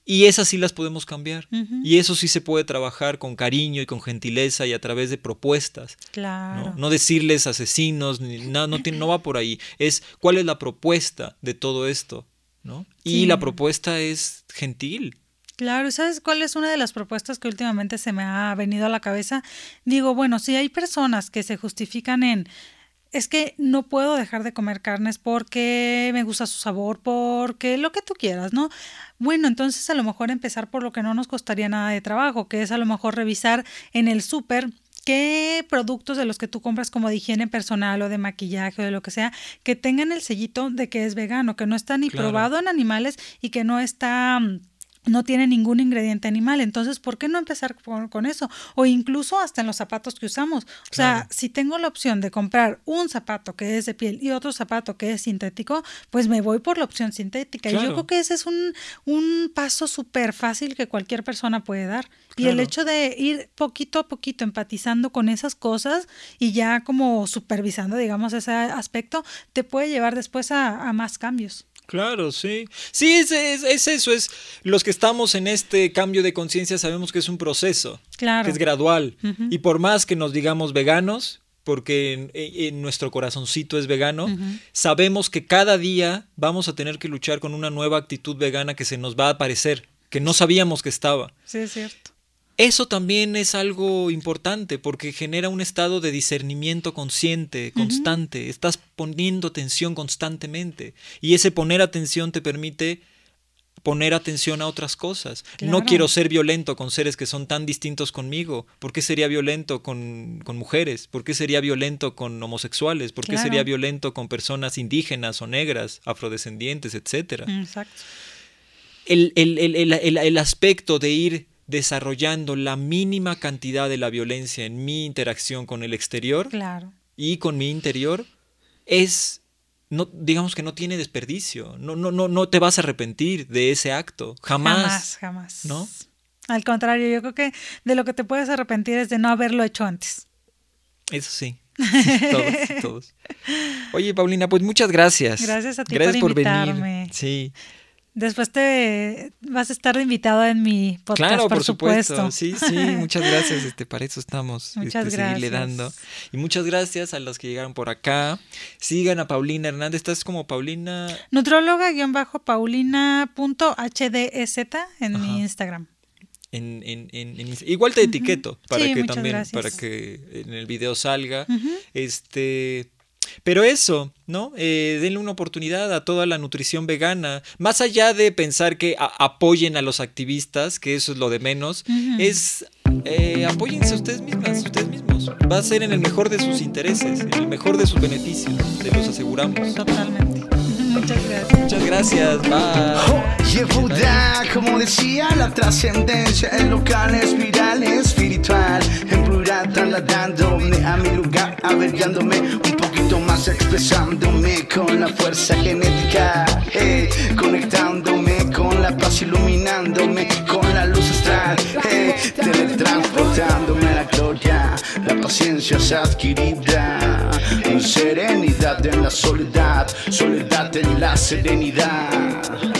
y esas sí las podemos cambiar y eso sí se puede trabajar con cariño y con gentileza y a través de propuestas. Claro. No, decirles asesinos, ni, no, no, no va por ahí, es cuál es la propuesta de todo esto. ¿no? Y la propuesta es gentil, Claro, ¿sabes cuál es una de las propuestas que últimamente se me ha venido a la cabeza? Digo, bueno, si hay personas que se justifican en es que no puedo dejar de comer carnes porque me gusta su sabor, porque lo que tú quieras, ¿no? Bueno, entonces a lo mejor empezar por lo que no nos costaría nada de trabajo, que es a lo mejor revisar en el súper qué productos de los que tú compras como de higiene personal o de maquillaje o de lo que sea, que tengan el sellito de que es vegano, que no está ni probado en animales y que no está mm, no tiene ningún ingrediente animal. Entonces, ¿por qué no empezar con, eso? O incluso hasta en los zapatos que usamos. O sea, si tengo la opción de comprar un zapato que es de piel y otro zapato que es sintético, pues me voy por la opción sintética. Y yo creo que ese es un, un paso súper fácil que cualquier persona puede dar. Y el hecho de ir poquito a poquito empatizando con esas cosas y ya como supervisando, digamos, ese aspecto, te puede llevar después a más cambios. Claro, sí. Sí, es, es, eso, es los que estamos en este cambio de conciencia sabemos que es un proceso, claro. que es gradual. Y por más que nos digamos veganos, porque en, nuestro corazoncito es vegano, sabemos que cada día vamos a tener que luchar con una nueva actitud vegana que se nos va a aparecer, que no sabíamos que estaba. Sí, es cierto. Eso también es algo importante porque genera un estado de discernimiento consciente, constante. Estás poniendo atención constantemente y ese poner atención te permite poner atención a otras cosas. No quiero ser violento con seres que son tan distintos conmigo. ¿Por qué sería violento con, mujeres? ¿Por qué sería violento con homosexuales? ¿Por qué sería violento con personas indígenas o negras, afrodescendientes, etcétera? Exacto. El, el, aspecto de ir desarrollando la mínima cantidad de la violencia en mi interacción con el exterior y con mi interior es no digamos que no tiene desperdicio no no no no te vas a arrepentir de ese acto jamás jamás jamás no al contrario yo creo que de lo que te puedes arrepentir es de no haberlo hecho antes eso sí todos, (laughs) todos. Oye, Paulina, pues muchas gracias. Gracias a ti gracias por, venir. Sí. Después te vas a estar invitado en mi podcast, claro, por, supuesto. Sí, sí, (laughs) muchas gracias. Este, para eso estamos. Muchas este, gracias. dando. Y muchas gracias a los que llegaron por acá. Sigan a Paulina Hernández. Estás como Paulina. Nutróloga-paulina.hdez en mi Instagram. En, en, en, igual te etiqueto para que también para que en el video salga este pero eso, ¿no? Eh, denle una oportunidad a toda la nutrición vegana. Más allá de pensar que apoyen a los activistas, que eso es lo de menos, es eh, apóyense ustedes mismas, ustedes mismos. Va a ser en el mejor de sus intereses, en el mejor de sus beneficios, te los aseguramos. Totalmente. Muchas gracias. Muchas gracias, bye. Oh, como decía, la trascendencia, el local espiral espiritual, en plural trasladándome a mi lugar, avergándome un poquito más, expresándome con la fuerza genética, hey, conectándome con la paz, iluminándome con la luz astral, hey, teletransportándome a la gloria, la paciencia es adquirida, serenidad en la soledad, soledad en la serenidad.